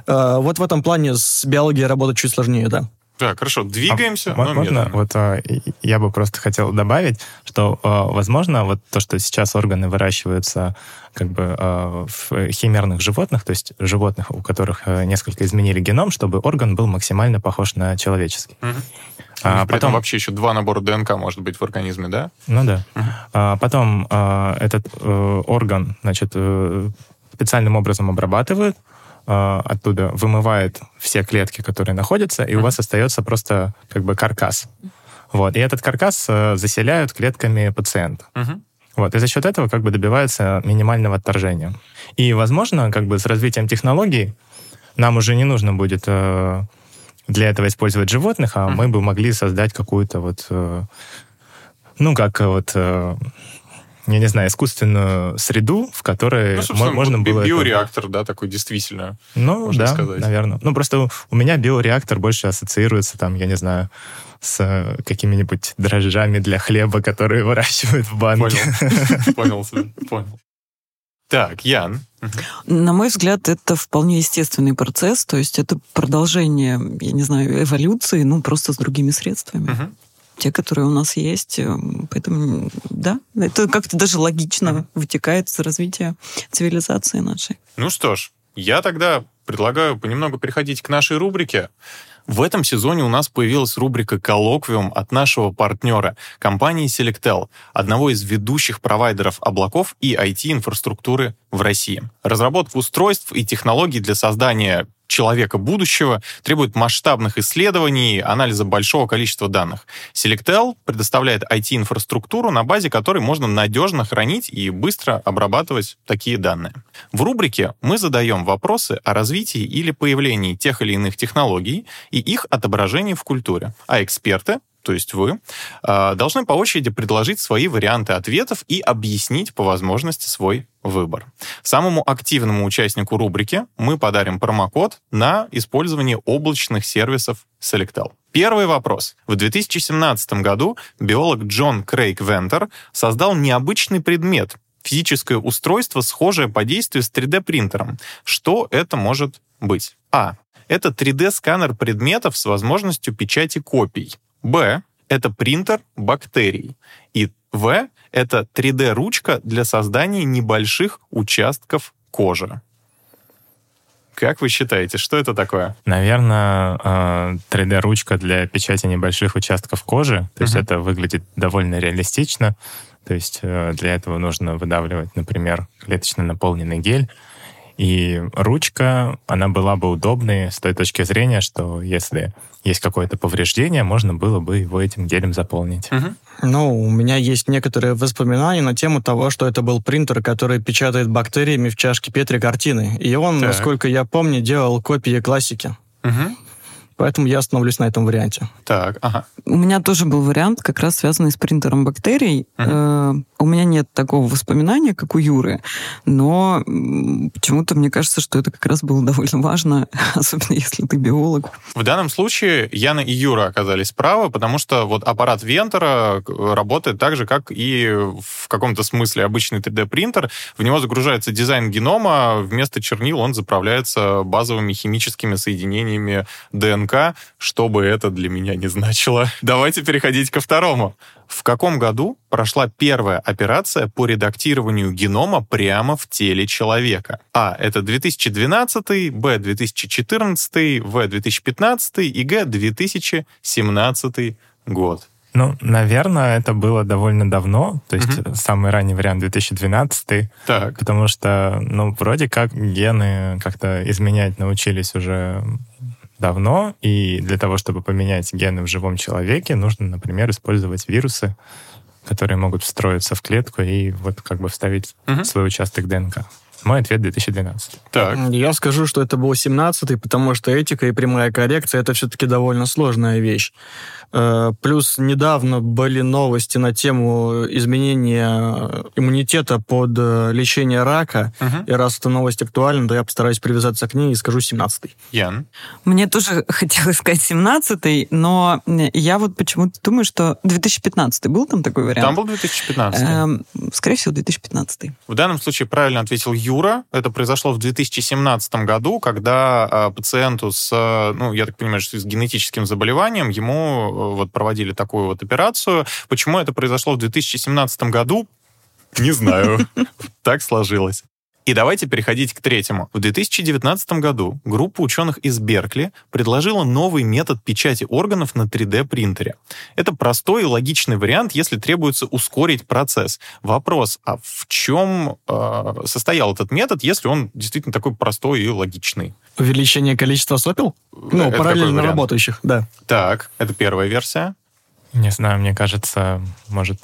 Ага. вот в этом плане с биологией работать чуть сложнее, да. Так, хорошо, двигаемся, а, но можно, Вот а, я бы просто хотел добавить, что, а, возможно, вот то, что сейчас органы выращиваются как бы а, в химерных животных, то есть животных, у которых а, несколько изменили геном, чтобы орган был максимально похож на человеческий. Угу. А, При потом вообще еще два набора ДНК может быть в организме, да? Ну да. Угу. А, потом а, этот а, орган, значит, э, специальным образом обрабатывают, оттуда вымывает все клетки, которые находятся, и у вас остается просто как бы каркас. Вот. И этот каркас а, заселяют клетками пациента. Вот. И за счет этого как бы добивается минимального отторжения. И, возможно, как бы с развитием технологий нам уже не нужно будет э, для этого использовать животных, а мы бы могли создать какую-то вот, э, ну, как вот... Э, я не знаю, искусственную среду, в которой ну, можно было... Биореактор, это... да, такой действительно, Ну, да, сказать. наверное. Ну, просто у меня биореактор больше ассоциируется, там, я не знаю, с какими-нибудь дрожжами для хлеба, которые выращивают в банке. Понял, понял, понял. Так, Ян. На мой взгляд, это вполне естественный процесс, то есть это продолжение, я не знаю, эволюции, ну, просто с другими средствами. Угу те, которые у нас есть. Э, поэтому, да, это как-то даже логично вытекает из развития цивилизации нашей. Ну что ж, я тогда предлагаю понемногу переходить к нашей рубрике. В этом сезоне у нас появилась рубрика «Коллоквиум» от нашего партнера, компании Selectel, одного из ведущих провайдеров облаков и IT-инфраструктуры в России. Разработка устройств и технологий для создания человека будущего требует масштабных исследований, анализа большого количества данных. Selectel предоставляет IT-инфраструктуру, на базе которой можно надежно хранить и быстро обрабатывать такие данные. В рубрике мы задаем вопросы о развитии или появлении тех или иных технологий и их отображении в культуре, а эксперты то есть вы, а, должны по очереди предложить свои варианты ответов и объяснить по возможности свой выбор. Самому активному участнику рубрики мы подарим промокод на использование облачных сервисов Selectel. Первый вопрос. В 2017 году биолог Джон Крейг Вентер создал необычный предмет, физическое устройство, схожее по действию с 3D-принтером. Что это может быть? А. Это 3D-сканер предметов с возможностью печати копий. Б — это принтер бактерий. И В — это 3D-ручка для создания небольших участков кожи. Как вы считаете, что это такое? Наверное, 3D-ручка э, для печати небольших участков кожи. То есть uh-huh. это выглядит довольно реалистично. То есть э, для этого нужно выдавливать, например, клеточно наполненный гель. И ручка, она была бы удобной с той точки зрения, что если есть какое-то повреждение, можно было бы его этим гелем заполнить. Угу. Ну, у меня есть некоторые воспоминания на тему того, что это был принтер, который печатает бактериями в чашке Петри картины. И он, так. насколько я помню, делал копии классики. Угу. Поэтому я остановлюсь на этом варианте. Так, ага. У меня тоже был вариант, как раз связанный с принтером бактерий. Uh-huh. у меня нет такого воспоминания, как у Юры, но почему-то мне кажется, что это как раз было довольно важно, особенно если ты биолог. В данном случае Яна и Юра оказались правы, потому что вот аппарат Вентера работает так же, как и в каком-то смысле обычный 3D-принтер. В него загружается дизайн генома, вместо чернил он заправляется базовыми химическими соединениями ДНК ДНК, что бы это для меня не значило. Давайте переходить ко второму. В каком году прошла первая операция по редактированию генома прямо в теле человека? А. Это 2012, Б. 2014, В. 2015 и Г. 2017 год. Ну, наверное, это было довольно давно, то есть угу. самый ранний вариант 2012, так. потому что, ну, вроде как гены как-то изменять научились уже давно, и для того, чтобы поменять гены в живом человеке, нужно, например, использовать вирусы, которые могут встроиться в клетку и вот как бы вставить угу. свой участок ДНК. Мой ответ 2012. Так. Я скажу, что это был 17 потому что этика и прямая коррекция это все-таки довольно сложная вещь. Э, плюс недавно были новости на тему изменения иммунитета под э, лечение рака. Угу. И раз эта новость актуальна, то я постараюсь привязаться к ней и скажу 17-й. Ян? Мне тоже хотелось сказать 17-й, но я вот почему-то думаю, что 2015 был там такой вариант? Там был 2015. Эм, скорее всего, 2015. В данном случае правильно ответил Юра. Это произошло в 2017 году, когда э, пациенту с, ну, я так понимаю, что с генетическим заболеванием ему вот проводили такую вот операцию. Почему это произошло в 2017 году? Не знаю. Так сложилось. И давайте переходить к третьему. В 2019 году группа ученых из Беркли предложила новый метод печати органов на 3D-принтере. Это простой и логичный вариант, если требуется ускорить процесс. Вопрос, а в чем э, состоял этот метод, если он действительно такой простой и логичный? Увеличение количества сопел? Ну, это параллельно работающих, да. Так, это первая версия. Не знаю, мне кажется, может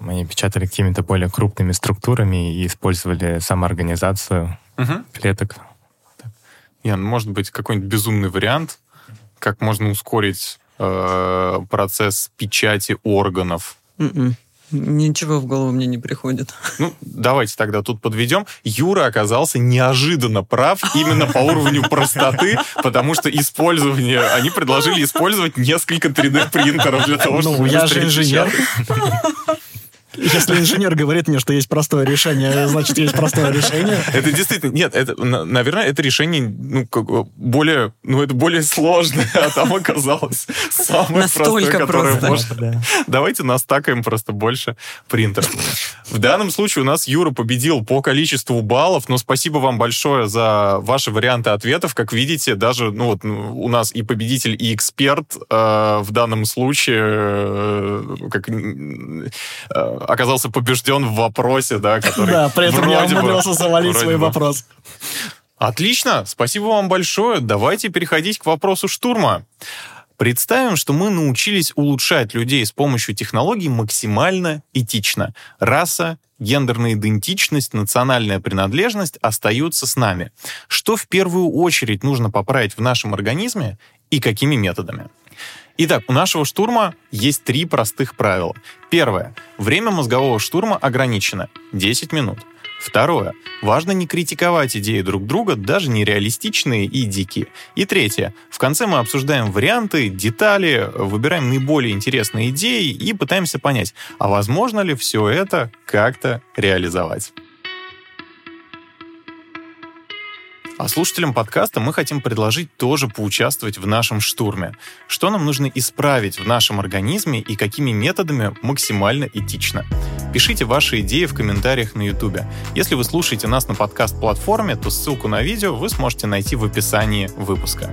они печатали какими-то более крупными структурами и использовали самоорганизацию угу. клеток. Ян, может быть, какой-нибудь безумный вариант, как можно ускорить э, процесс печати органов? Mm-mm. М-м. Ничего в голову мне не приходит. Ну, давайте тогда тут подведем. Юра оказался неожиданно прав именно по уровню простоты, потому что использование... Они предложили использовать несколько 3D-принтеров для того, ну, чтобы... Ну, я же инженер. Если инженер говорит мне, что есть простое решение, значит, есть простое решение. Это действительно... Нет, это, наверное, это решение ну, как, более... Ну, это более сложное, а там оказалось самое Настолько простое, которое просто. можно. Да. Давайте настакаем просто больше принтеров. В данном случае у нас Юра победил по количеству баллов, но спасибо вам большое за ваши варианты ответов. Как видите, даже ну, вот, ну, у нас и победитель, и эксперт э, в данном случае э, как, э, оказался побежден в вопросе, да, который Да, при этом я умудрился завалить свой вопрос. Отлично, спасибо вам большое. Давайте переходить к вопросу штурма. Представим, что мы научились улучшать людей с помощью технологий максимально этично. Раса, гендерная идентичность, национальная принадлежность остаются с нами. Что в первую очередь нужно поправить в нашем организме и какими методами? Итак, у нашего штурма есть три простых правила. Первое. Время мозгового штурма ограничено — 10 минут. Второе. Важно не критиковать идеи друг друга, даже нереалистичные и дикие. И третье. В конце мы обсуждаем варианты, детали, выбираем наиболее интересные идеи и пытаемся понять, а возможно ли все это как-то реализовать. А слушателям подкаста мы хотим предложить тоже поучаствовать в нашем штурме. Что нам нужно исправить в нашем организме и какими методами максимально этично. Пишите ваши идеи в комментариях на YouTube. Если вы слушаете нас на подкаст-платформе, то ссылку на видео вы сможете найти в описании выпуска.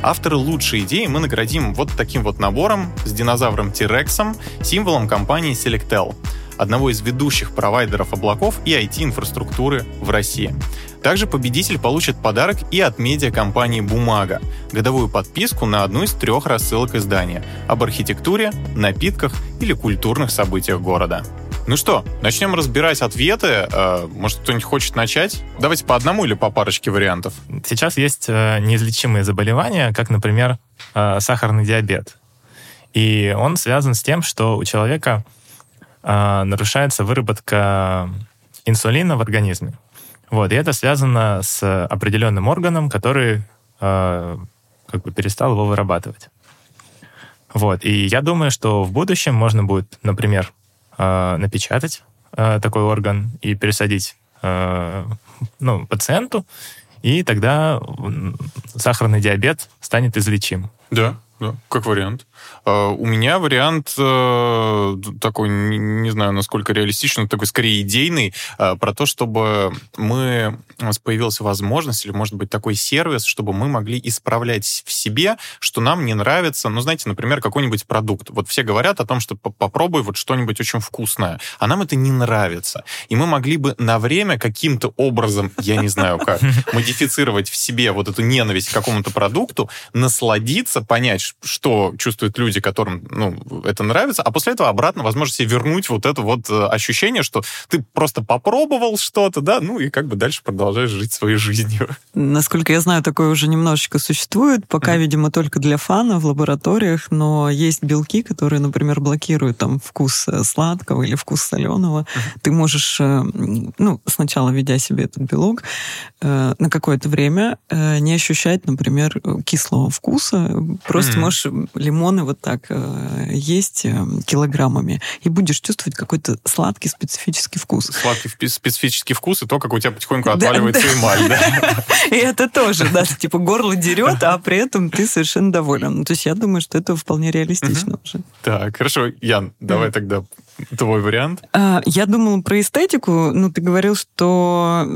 Авторы лучшей идеи мы наградим вот таким вот набором с динозавром T-Rex'ом, символом компании Selectel одного из ведущих провайдеров облаков и IT-инфраструктуры в России. Также победитель получит подарок и от медиакомпании «Бумага» — годовую подписку на одну из трех рассылок издания об архитектуре, напитках или культурных событиях города. Ну что, начнем разбирать ответы. Э, может, кто-нибудь хочет начать? Давайте по одному или по парочке вариантов. Сейчас есть э, неизлечимые заболевания, как, например, э, сахарный диабет. И он связан с тем, что у человека нарушается выработка инсулина в организме. Вот, и это связано с определенным органом, который э, как бы перестал его вырабатывать. Вот, и я думаю, что в будущем можно будет, например, э, напечатать э, такой орган и пересадить э, ну, пациенту, и тогда сахарный диабет станет излечим. Да. да, как вариант. Uh, у меня вариант uh, такой, не, знаю, насколько реалистичный, такой скорее идейный, uh, про то, чтобы мы, у нас появилась возможность, или, может быть, такой сервис, чтобы мы могли исправлять в себе, что нам не нравится, ну, знаете, например, какой-нибудь продукт. Вот все говорят о том, что попробуй вот что-нибудь очень вкусное, а нам это не нравится. И мы могли бы на время каким-то образом, я не знаю как, модифицировать в себе вот эту ненависть к какому-то продукту, насладиться, понять, что чувствуют люди, которым ну, это нравится, а после этого обратно, возможно, себе вернуть вот это вот э, ощущение, что ты просто попробовал что-то, да, ну и как бы дальше продолжаешь жить своей жизнью. Насколько я знаю, такое уже немножечко существует, пока, mm-hmm. видимо, только для фана в лабораториях, но есть белки, которые, например, блокируют там вкус э, сладкого или вкус соленого. Mm-hmm. Ты можешь, э, ну, сначала ведя себе этот белок, на какое-то время не ощущать, например, кислого вкуса, просто mm-hmm. можешь лимоны вот так э, есть э, килограммами, и будешь чувствовать какой-то сладкий специфический вкус. Сладкий специфический вкус, и то, как у тебя потихоньку отваливается эмаль, да? И это тоже, да, типа горло дерет, а при этом ты совершенно доволен. То есть я думаю, что это вполне реалистично уже. Так, хорошо. Ян, давай тогда твой вариант? А, я думала про эстетику. Ну, ты говорил, что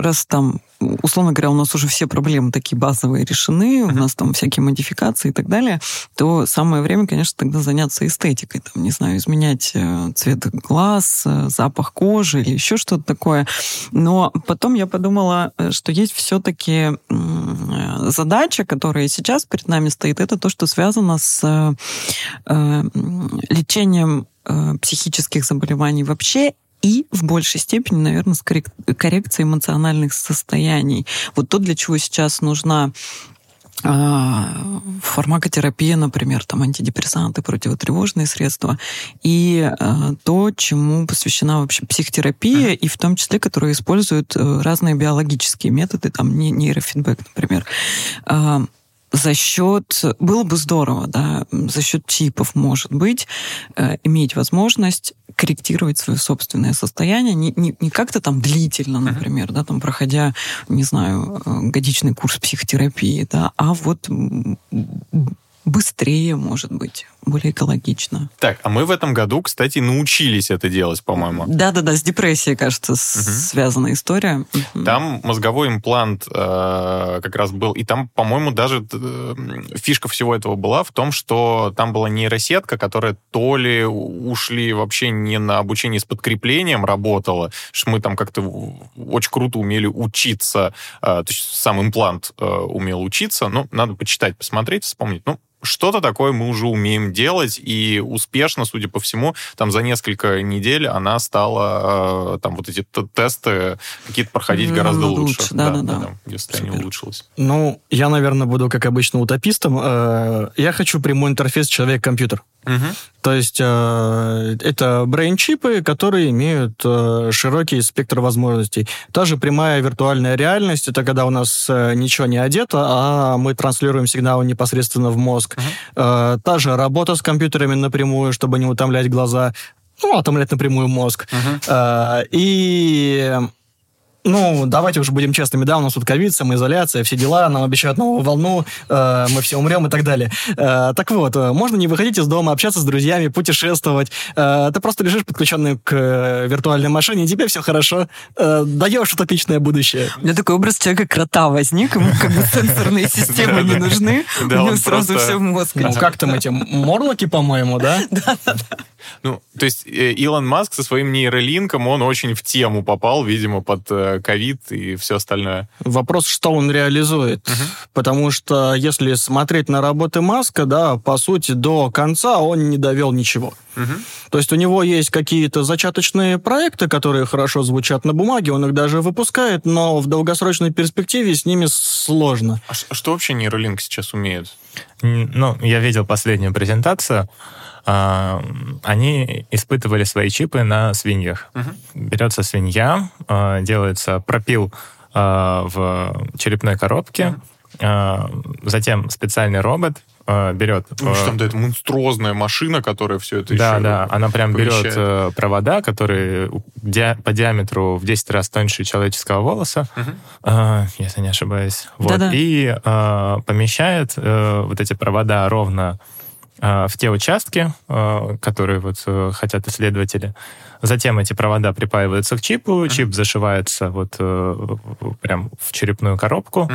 раз там условно говоря, у нас уже все проблемы такие базовые решены, у нас там всякие модификации и так далее, то самое время, конечно, тогда заняться эстетикой. Там, не знаю, изменять э, цвет глаз, э, запах кожи или еще что-то такое. Но потом я подумала, э, что есть все-таки задача, которая сейчас перед нами стоит, это то, что связано с лечением психических заболеваний вообще и в большей степени, наверное, с коррекцией эмоциональных состояний. Вот то, для чего сейчас нужна а, фармакотерапия, например, там антидепрессанты, противотревожные средства, и а, то, чему посвящена вообще психотерапия, и в том числе, которые используют э, разные биологические методы, там нейрофидбэк, например а, за счет, было бы здорово, да, за счет чипов, может быть, э, иметь возможность корректировать свое собственное состояние, не, не, не как-то там длительно, например, да, там проходя, не знаю, э, годичный курс психотерапии, да, а вот быстрее, может быть, более экологично. Так, а мы в этом году, кстати, научились это делать, по-моему. Да-да-да, с депрессией, кажется, угу. связана история. Там мозговой имплант э, как раз был, и там, по-моему, даже э, фишка всего этого была в том, что там была нейросетка, которая то ли ушли вообще не на обучение с подкреплением работала, что мы там как-то очень круто умели учиться, э, то есть сам имплант э, умел учиться, ну, надо почитать, посмотреть, вспомнить. Ну, что-то такое мы уже умеем делать, и успешно, судя по всему, там за несколько недель она стала, э, там вот эти тесты какие-то проходить ну, гораздо лучше. лучше. Да, да, да, да. Если Супер. они улучшились. Ну, я, наверное, буду, как обычно, утопистом. Э, я хочу прямой интерфейс человек-компьютер. Угу. То есть э, это брейн-чипы, которые имеют э, широкий спектр возможностей. Та же прямая виртуальная реальность, это когда у нас э, ничего не одето, а мы транслируем сигналы непосредственно в мозг. Э, та же работа с компьютерами напрямую, чтобы не утомлять глаза, ну, утомлять напрямую мозг. Э, и ну, давайте уже будем честными, да, у нас тут ковид, самоизоляция, все дела, нам обещают новую волну, э, мы все умрем и так далее. Э, так вот, э, можно не выходить из дома, общаться с друзьями, путешествовать. Э, ты просто лежишь подключенный к э, виртуальной машине, и тебе все хорошо. Э, даешь утопичное будущее. У меня такой образ человека-крота возник, ему как бы сенсорные системы не нужны, у него сразу все в мозг. Ну, как там эти, морлоки, по-моему, да? Да-да-да. Ну, то есть э, Илон Маск со своим нейролинком, он очень в тему попал, видимо, под э, ковид и все остальное. Вопрос, что он реализует. Угу. Потому что если смотреть на работы Маска, да, по сути, до конца он не довел ничего. Угу. То есть у него есть какие-то зачаточные проекты, которые хорошо звучат на бумаге, он их даже выпускает, но в долгосрочной перспективе с ними сложно. А, а что вообще нейролинк сейчас умеет? Ну, я видел последнюю презентацию. А, они испытывали свои чипы на свиньях. Угу. Берется свинья, а, делается пропил в черепной коробке, угу. затем специальный робот э, берет... Ну, э, там да, это монструозная машина, которая все это да, еще Да, она прям помещает. берет э, провода, которые ди- по диаметру в 10 раз тоньше человеческого волоса, угу. э, если не ошибаюсь. Вот, Да-да. и э, помещает э, вот эти провода ровно э, в те участки, э, которые вот хотят исследователи. Затем эти провода припаиваются к чипу, чип зашивается вот прям в черепную коробку.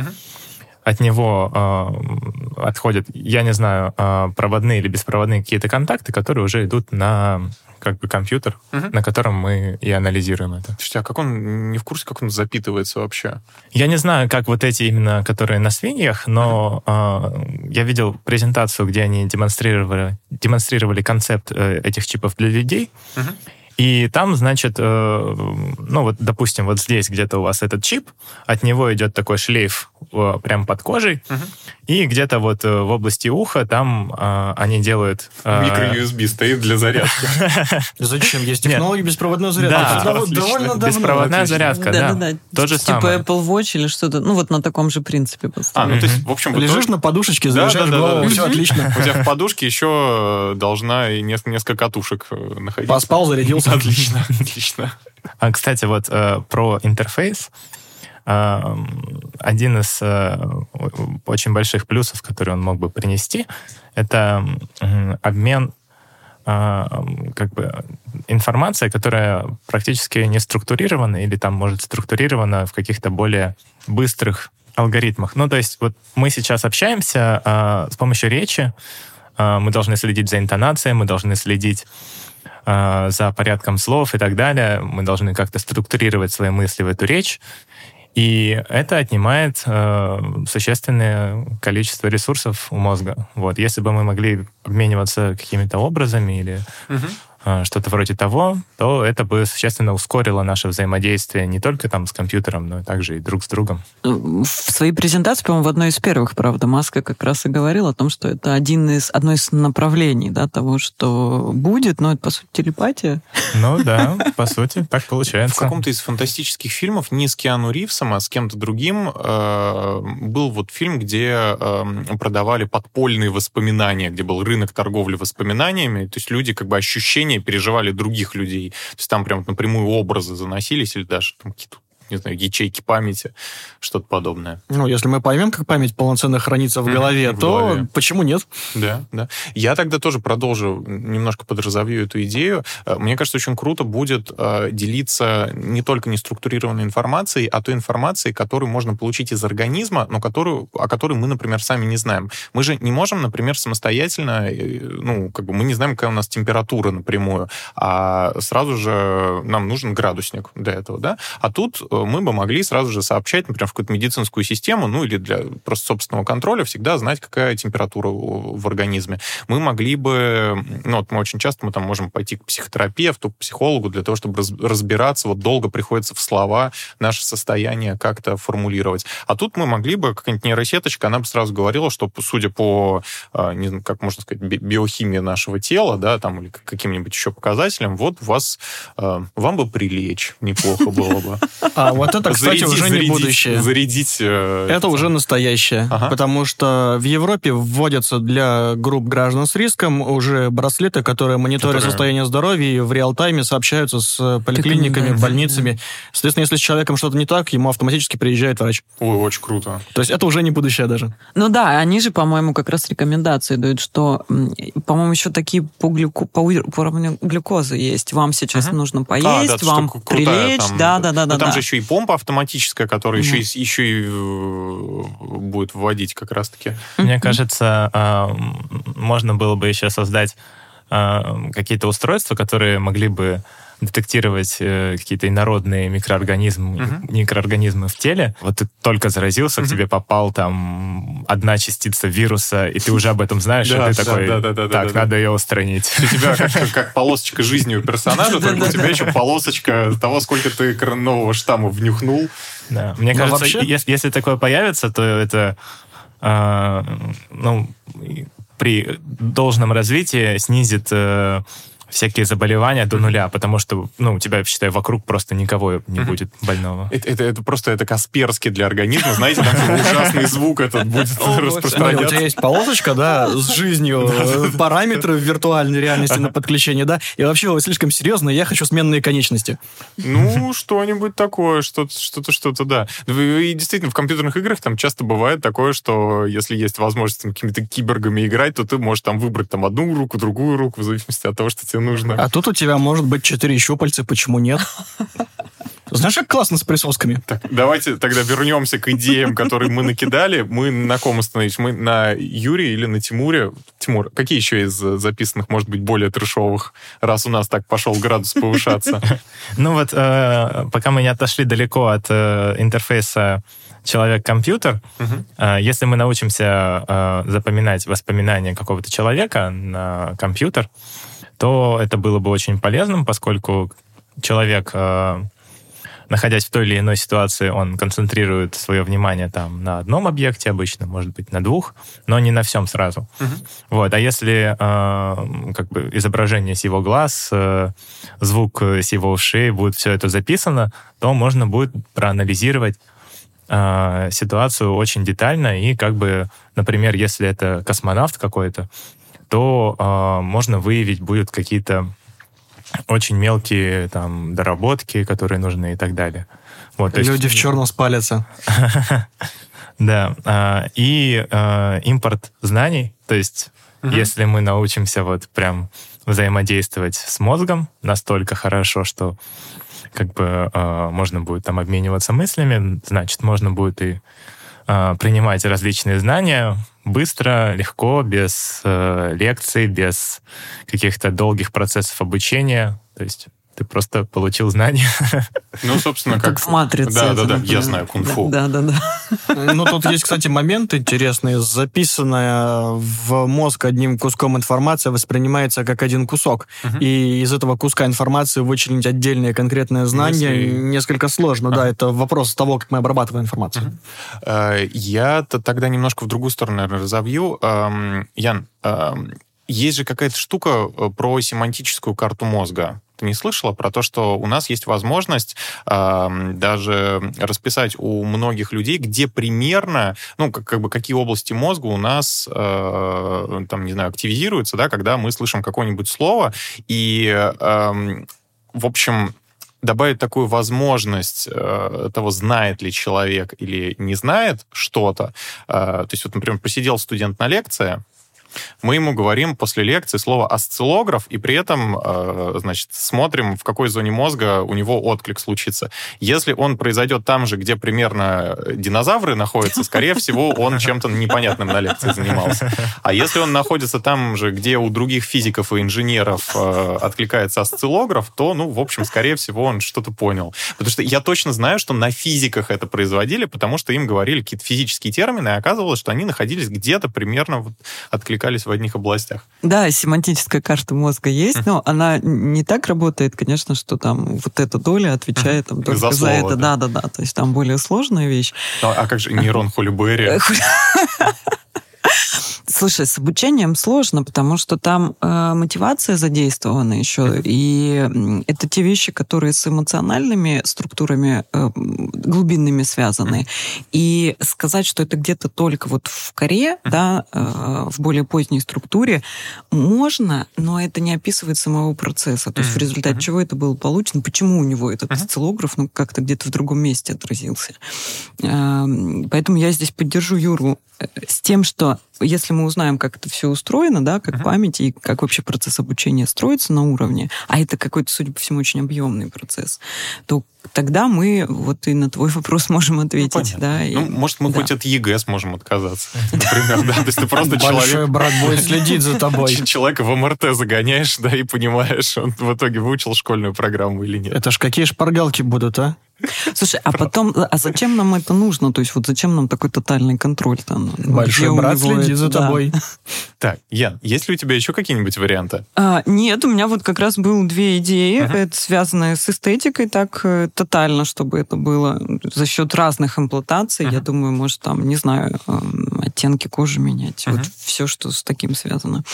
От него э, отходят, я не знаю, э, проводные или беспроводные какие-то контакты, которые уже идут на как бы компьютер, угу. на котором мы и анализируем это. Слушайте, а как он, не в курсе, как он запитывается вообще? Я не знаю, как вот эти именно, которые на свиньях, но угу. э, я видел презентацию, где они демонстрировали, демонстрировали концепт э, этих чипов для людей. Угу. И там, значит, э, ну вот, допустим, вот здесь где-то у вас этот чип, от него идет такой шлейф э, прям под кожей, угу. и где-то вот э, в области уха там э, они делают... Э, Микро-USB стоит для зарядки. Зачем? Есть технология беспроводной зарядки. Да, довольно давно. Беспроводная зарядка, да. Да, То же типа самое. Apple Watch или что-то, ну вот на таком же принципе. А, ну то есть, в общем... Лежишь на подушечке, заряжаешь голову, все отлично. У тебя в подушке еще должна и несколько катушек находиться. Поспал, зарядился. Отлично, отлично. А, кстати, вот э, про интерфейс. Э, один из э, очень больших плюсов, который он мог бы принести, это э, обмен как бы информация, которая практически не структурирована или там может структурирована в каких-то более быстрых алгоритмах. Ну, то есть вот мы сейчас общаемся э, с помощью речи, э, мы должны следить за интонацией, мы должны следить э, за порядком слов и так далее. Мы должны как-то структурировать свои мысли в эту речь. И это отнимает э, существенное количество ресурсов у мозга. Вот. Если бы мы могли обмениваться какими-то образами или угу. А, что-то вроде того, то это бы существенно ускорило наше взаимодействие не только там с компьютером, но и также и друг с другом. В своей презентации, по-моему, в одной из первых, правда, Маска как раз и говорил о том, что это один из, одно из направлений да, того, что будет, но это, по сути, телепатия. Ну да, по сути, так получается. В каком-то из фантастических фильмов, не с Киану Ривзом, а с кем-то другим, э, был вот фильм, где э, продавали подпольные воспоминания, где был рынок торговли воспоминаниями, то есть люди как бы ощущения переживали других людей. То есть там прям напрямую образы заносились или даже там какие-то не знаю, ячейки памяти, что-то подобное. Ну, если мы поймем, как память полноценно хранится в голове, в то голове. почему нет? Да, да. Я тогда тоже продолжу, немножко подразовью эту идею. Э, мне кажется, очень круто будет э, делиться не только неструктурированной информацией, а той информацией, которую можно получить из организма, но которую, о которой мы, например, сами не знаем. Мы же не можем, например, самостоятельно, э, ну, как бы мы не знаем, какая у нас температура напрямую, а сразу же нам нужен градусник для этого, да? А тут мы бы могли сразу же сообщать, например, в какую-то медицинскую систему, ну или для просто собственного контроля всегда знать, какая температура в организме. Мы могли бы, ну вот мы очень часто мы там можем пойти к психотерапевту, к психологу для того, чтобы разбираться, вот долго приходится в слова наше состояние как-то формулировать. А тут мы могли бы, какая-нибудь нейросеточка, она бы сразу говорила, что, судя по, а, не знаю, как можно сказать, биохимии нашего тела, да, там, или каким-нибудь еще показателям, вот у вас, а, вам бы прилечь неплохо было бы. А вот это, кстати, зарядить, уже не зарядить, будущее. Зарядить. Э, это уже настоящее. Ага. Потому что в Европе вводятся для групп граждан с риском уже браслеты, которые мониторят которые... состояние здоровья и в реал-тайме сообщаются с поликлиниками, больницами. Соответственно, если с человеком что-то не так, ему автоматически приезжает врач. Ой, очень круто. То есть это уже не будущее даже. Ну да, они же, по-моему, как раз рекомендации дают, что, по-моему, еще такие по, глюко... по уровню глюкозы есть. Вам сейчас угу. нужно поесть, а, да, вам прилечь. Там, да, да, да, да. Там да. же еще и помпа автоматическая, которая mm-hmm. еще, и, еще и э, будет вводить как раз-таки. Мне кажется, а, можно было бы еще создать а, какие-то устройства, которые могли бы детектировать э, какие-то инородные микроорганизмы, uh-huh. микроорганизмы в теле. Вот ты только заразился, uh-huh. к тебе попал там одна частица вируса, и ты уже об этом знаешь, и ты такой, так, надо ее устранить. У тебя как полосочка жизни у персонажа, только у тебя еще полосочка того, сколько ты нового штамма внюхнул. Да. Мне кажется, если такое появится, то это а, ну, при должном развитии снизит э, всякие заболевания до нуля, потому что, ну, у тебя, считай, вокруг просто никого не будет больного. Это, это, это просто это Касперский для организма, знаете, там ужасный звук этот будет распространяться. У тебя есть полосочка, да, с жизнью, параметры виртуальной реальности на подключение, да, и вообще слишком серьезно, я хочу сменные конечности. Ну, что-нибудь такое, что-то, что-то, что-то, да. И действительно, в компьютерных играх там часто бывает такое, что если есть возможность какими-то кибергами играть, то ты можешь там выбрать там одну руку, другую руку, в зависимости от того, что тебе нужно. А тут у тебя может быть четыре щупальца, почему нет? Знаешь, как классно с присосками? Так, давайте тогда вернемся к идеям, которые мы накидали. Мы на ком остановились? Мы на Юрии или на Тимуре? Тимур, какие еще из записанных, может быть, более трешовых, раз у нас так пошел градус повышаться? Ну вот, э, пока мы не отошли далеко от э, интерфейса человек-компьютер, э, если мы научимся запоминать воспоминания какого-то человека на компьютер, то это было бы очень полезным, поскольку человек находясь в той или иной ситуации, он концентрирует свое внимание там на одном объекте обычно, может быть, на двух, но не на всем сразу. Uh-huh. Вот. А если э, как бы изображение с его глаз, э, звук с его ушей, будет все это записано, то можно будет проанализировать э, ситуацию очень детально и как бы, например, если это космонавт какой-то, то э, можно выявить будет какие-то очень мелкие там доработки, которые нужны и так далее. Вот, Люди есть... в черном спалятся. Да. А, и а, импорт знаний, то есть если мы научимся вот прям взаимодействовать с мозгом настолько хорошо, что как бы можно будет там обмениваться мыслями, значит, можно будет и принимать различные знания, быстро, легко, без э, лекций, без каких-то долгих процессов обучения. То есть ты просто получил знания. Ну, собственно, как... в матрице. Да, да, да, я знаю кунг-фу. Да, да, да. Ну, тут есть, кстати, момент интересный. Записанная в мозг одним куском информация воспринимается как один кусок. И из этого куска информации вычленить отдельное конкретное знание несколько сложно. Да, это вопрос того, как мы обрабатываем информацию. Э, я тогда немножко в другую сторону, наверное, разовью. Ян, есть же какая-то штука э, про семантическую карту мозга ты не слышала про то, что у нас есть возможность э, даже расписать у многих людей, где примерно, ну, как, как бы какие области мозга у нас, э, там, не знаю, активизируются, да, когда мы слышим какое-нибудь слово, и, э, в общем, добавить такую возможность э, того, знает ли человек или не знает что-то. Э, то есть, вот, например, посидел студент на лекции, мы ему говорим после лекции слово осциллограф, и при этом, э, значит, смотрим, в какой зоне мозга у него отклик случится. Если он произойдет там же, где примерно динозавры находятся, скорее всего, он чем-то непонятным на лекции занимался. А если он находится там же, где у других физиков и инженеров э, откликается осциллограф, то, ну, в общем, скорее всего, он что-то понял. Потому что я точно знаю, что на физиках это производили, потому что им говорили какие-то физические термины, и оказывалось, что они находились где-то примерно вот откликаясь перекликались в одних областях. Да, семантическая карта мозга есть, но она не так работает, конечно, что там вот эта доля отвечает там, только за, слово, за это. Да-да-да, то есть там более сложная вещь. А, а как же нейрон Холли Слушай, с обучением сложно, потому что там э, мотивация задействована еще, и это те вещи, которые с эмоциональными структурами э, глубинными связаны. И сказать, что это где-то только вот в коре, да, э, в более поздней структуре, можно, но это не описывает самого процесса. То есть в результате чего это было получено, почему у него этот осциллограф ну, как-то где-то в другом месте отразился. Э, поэтому я здесь поддержу Юру э, с тем, что если мы узнаем, как это все устроено, да, как uh-huh. память и как вообще процесс обучения строится на уровне, а это какой-то, судя по всему, очень объемный процесс, то тогда мы вот и на твой вопрос можем ответить. Ну, да, и, ну, может, мы да. хоть от ЕГЭ сможем отказаться, например, да, то есть ты просто человек... Большой брат будет следить за тобой. Человека в МРТ загоняешь, да, и понимаешь, он в итоге выучил школьную программу или нет. Это ж какие шпаргалки будут, а? Слушай, а потом, а зачем нам это нужно? То есть вот зачем нам такой тотальный контроль там? Большой брат следит за тобой. Так, Ян, есть ли у тебя еще какие-нибудь варианты? А, нет, у меня вот как раз было две идеи, uh-huh. это связанные с эстетикой так э, тотально, чтобы это было за счет разных имплантаций. Uh-huh. Я думаю, может там, не знаю, эм, оттенки кожи менять. Uh-huh. Вот все, что с таким связано.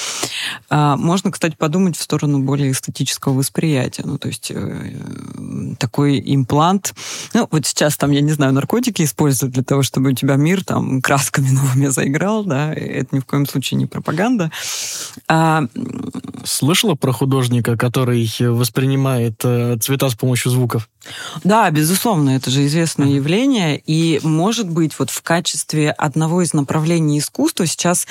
А, можно, кстати, подумать в сторону более эстетического восприятия. Ну, то есть э, такой имплант. Ну, вот сейчас там, я не знаю, наркотики используют для того, чтобы у тебя мир там красками новыми заиграл, да, это ни в коем случае не пропаганда. А... Слышала про художника, который воспринимает э, цвета с помощью звуков? Да, безусловно, это же известное явление. И, может быть, вот в качестве одного из направлений искусства сейчас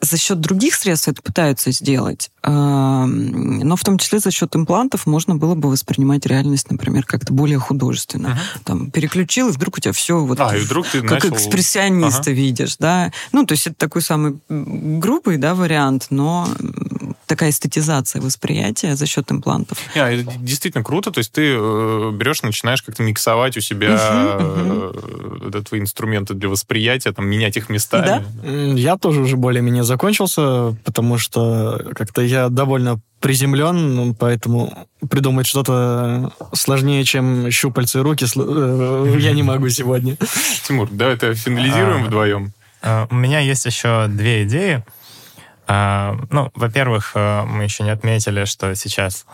за счет других средств это пытаются сделать. Э, но в том числе за счет имплантов можно было бы воспринимать реальность, например, как-то более художественно. Uh-huh. Там переключил, и вдруг у тебя все вот а, и вдруг ты как начал... экспрессиониста uh-huh. видишь, да. Ну, то есть это такой самый грубый, да, вариант, но такая эстетизация восприятия за счет имплантов. Yeah, это действительно круто. То есть ты э, берешь, начинаешь как-то миксовать у себя uh-huh, uh-huh. твои инструменты для восприятия, там, менять их местами. Да? Я тоже уже более-менее закончился, потому что как-то я довольно приземлен, ну, поэтому придумать что-то сложнее, чем щупальцы и руки, э, я не могу сегодня. Тимур, давай это финализируем а, вдвоем. А, у меня есть еще две идеи. А, ну, во-первых, э, мы еще не отметили, что сейчас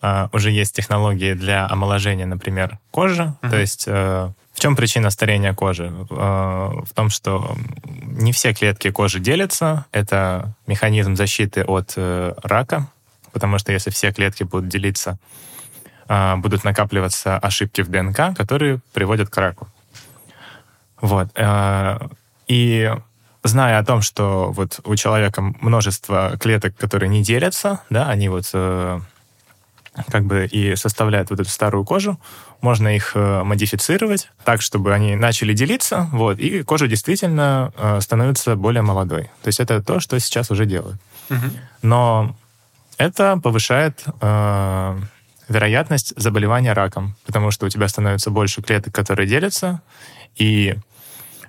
а, уже есть технологии для омоложения, например, кожи. Uh-huh. То есть э, в чем причина старения кожи? В том, что не все клетки кожи делятся. Это механизм защиты от э, рака, потому что если все клетки будут делиться, будут накапливаться ошибки в ДНК, которые приводят к раку. Вот. И зная о том, что вот у человека множество клеток, которые не делятся, да, они вот э, как бы и составляют вот эту старую кожу, можно их э, модифицировать так, чтобы они начали делиться, вот, и кожа действительно э, становится более молодой. То есть это то, что сейчас уже делают. Угу. Но это повышает э, вероятность заболевания раком, потому что у тебя становится больше клеток, которые делятся, и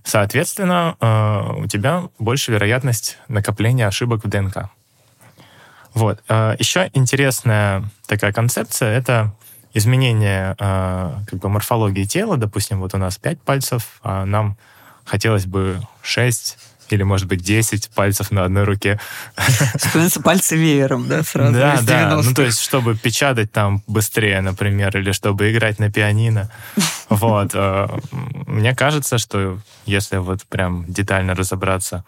Соответственно, э, у тебя больше вероятность накопления ошибок в ДНК. Вот. Э, еще интересная такая концепция — это изменение э, как бы морфологии тела. Допустим, вот у нас 5 пальцев, а нам хотелось бы 6 или, может быть, 10 пальцев на одной руке. Становятся пальцы веером, да, сразу? Да, да. Ну, то есть, чтобы печатать там быстрее, например, или чтобы играть на пианино. Вот. Э, мне кажется, что если вот прям детально разобраться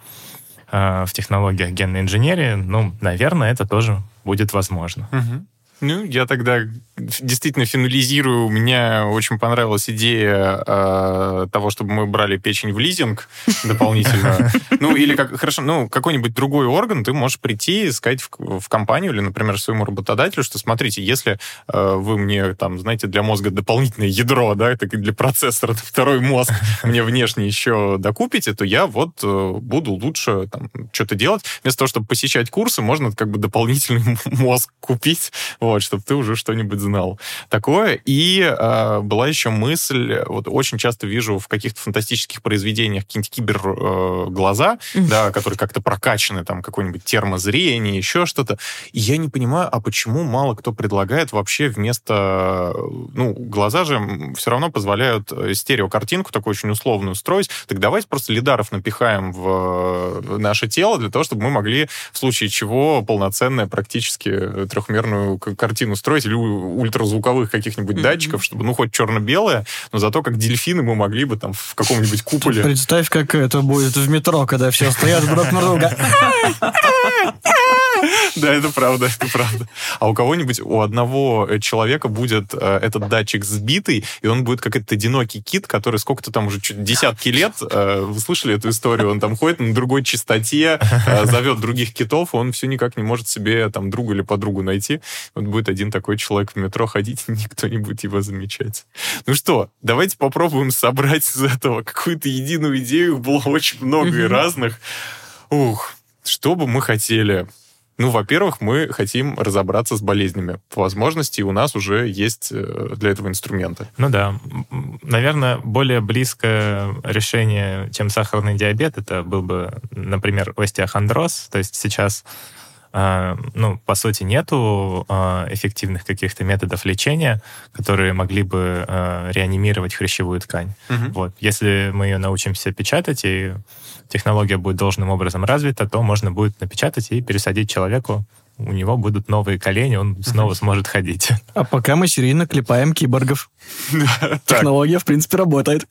э, в технологиях генной инженерии, ну, наверное, это тоже будет возможно. Угу. Ну, я тогда действительно финализирую. Мне очень понравилась идея э, того, чтобы мы брали печень в лизинг дополнительно. Ну, или как, хорошо, ну, какой-нибудь другой орган ты можешь прийти и сказать в, в компанию или, например, своему работодателю, что, смотрите, если э, вы мне, там, знаете, для мозга дополнительное ядро, да, это для процессора, второй мозг мне внешне еще докупите, то я вот э, буду лучше там что-то делать. Вместо того, чтобы посещать курсы, можно как бы дополнительный мозг купить, вот, чтобы ты уже что-нибудь знал. Такое. И э, была еще мысль, вот очень часто вижу в каких-то фантастических произведениях какие-нибудь киберглаза, э, да, которые как-то прокачаны, там, какое-нибудь термозрение, еще что-то. И я не понимаю, а почему мало кто предлагает вообще вместо... Ну, глаза же все равно позволяют э, стереокартинку такую очень условную строить. Так давайте просто лидаров напихаем в наше тело для того, чтобы мы могли в случае чего полноценное практически трехмерную картину строить или ультразвуковых каких-нибудь mm-hmm. датчиков, чтобы, ну, хоть черно-белое, но зато как дельфины мы могли бы там в каком-нибудь куполе... Представь, как это будет в метро, когда все стоят друг на друга. Да, это правда, это правда. А у кого-нибудь, у одного человека будет э, этот датчик сбитый, и он будет как этот одинокий кит, который сколько-то там уже чуть десятки лет, э, вы слышали эту историю, он там ходит на другой частоте, э, зовет других китов, он все никак не может себе там друга или подругу найти. Вот будет один такой человек в метро ходить, и никто не будет его замечать. Ну что, давайте попробуем собрать из этого какую-то единую идею. Было очень много и разных. Ух, что бы мы хотели? Ну, во-первых, мы хотим разобраться с болезнями. По возможности у нас уже есть э, для этого инструменты. Ну да. Наверное, более близкое решение, чем сахарный диабет, это был бы, например, остеохондроз. То есть сейчас ну, по сути, нету а, эффективных каких-то методов лечения, которые могли бы а, реанимировать хрящевую ткань. Угу. Вот. Если мы ее научимся печатать, и технология будет должным образом развита, то можно будет напечатать и пересадить человеку у него будут новые колени, он снова сможет ходить. А пока мы серийно клепаем киборгов. Технология, в принципе, работает.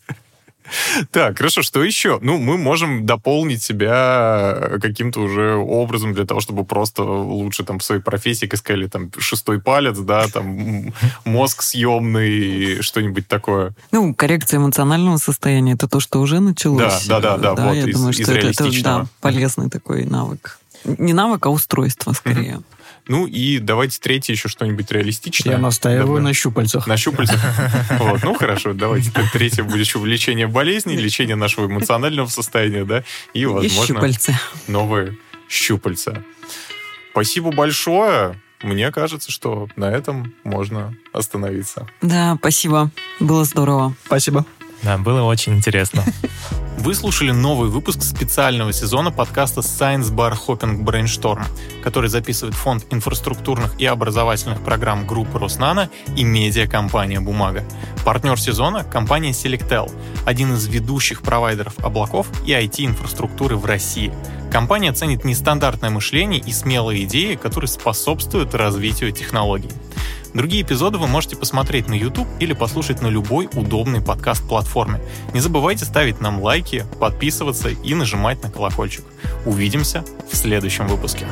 Так, хорошо, что еще? Ну, мы можем дополнить себя каким-то уже образом для того, чтобы просто лучше там в своей профессии, как сказали, там, шестой палец, да, там, мозг съемный, что-нибудь такое. Ну, коррекция эмоционального состояния, это то, что уже началось. Да, да, да, да, вот, я из, думаю, что из это, это да, полезный такой навык. Не навык, а устройство, скорее. Ну и давайте третье еще что-нибудь реалистичное. Я настаиваю Добро. на щупальцах. На щупальцах? Вот, ну хорошо, давайте. Третье будет еще лечение болезней, лечение нашего эмоционального состояния, да, и, возможно, новые щупальца. Спасибо большое. Мне кажется, что на этом можно остановиться. Да, спасибо. Было здорово. Спасибо. Да, было очень интересно. Вы слушали новый выпуск специального сезона подкаста Science Bar Hopping Brainstorm, который записывает фонд инфраструктурных и образовательных программ группы Роснана и медиакомпания «Бумага». Партнер сезона — компания Selectel, один из ведущих провайдеров облаков и IT-инфраструктуры в России. Компания ценит нестандартное мышление и смелые идеи, которые способствуют развитию технологий. Другие эпизоды вы можете посмотреть на YouTube или послушать на любой удобной подкаст-платформе. Не забывайте ставить нам лайки, подписываться и нажимать на колокольчик. Увидимся в следующем выпуске.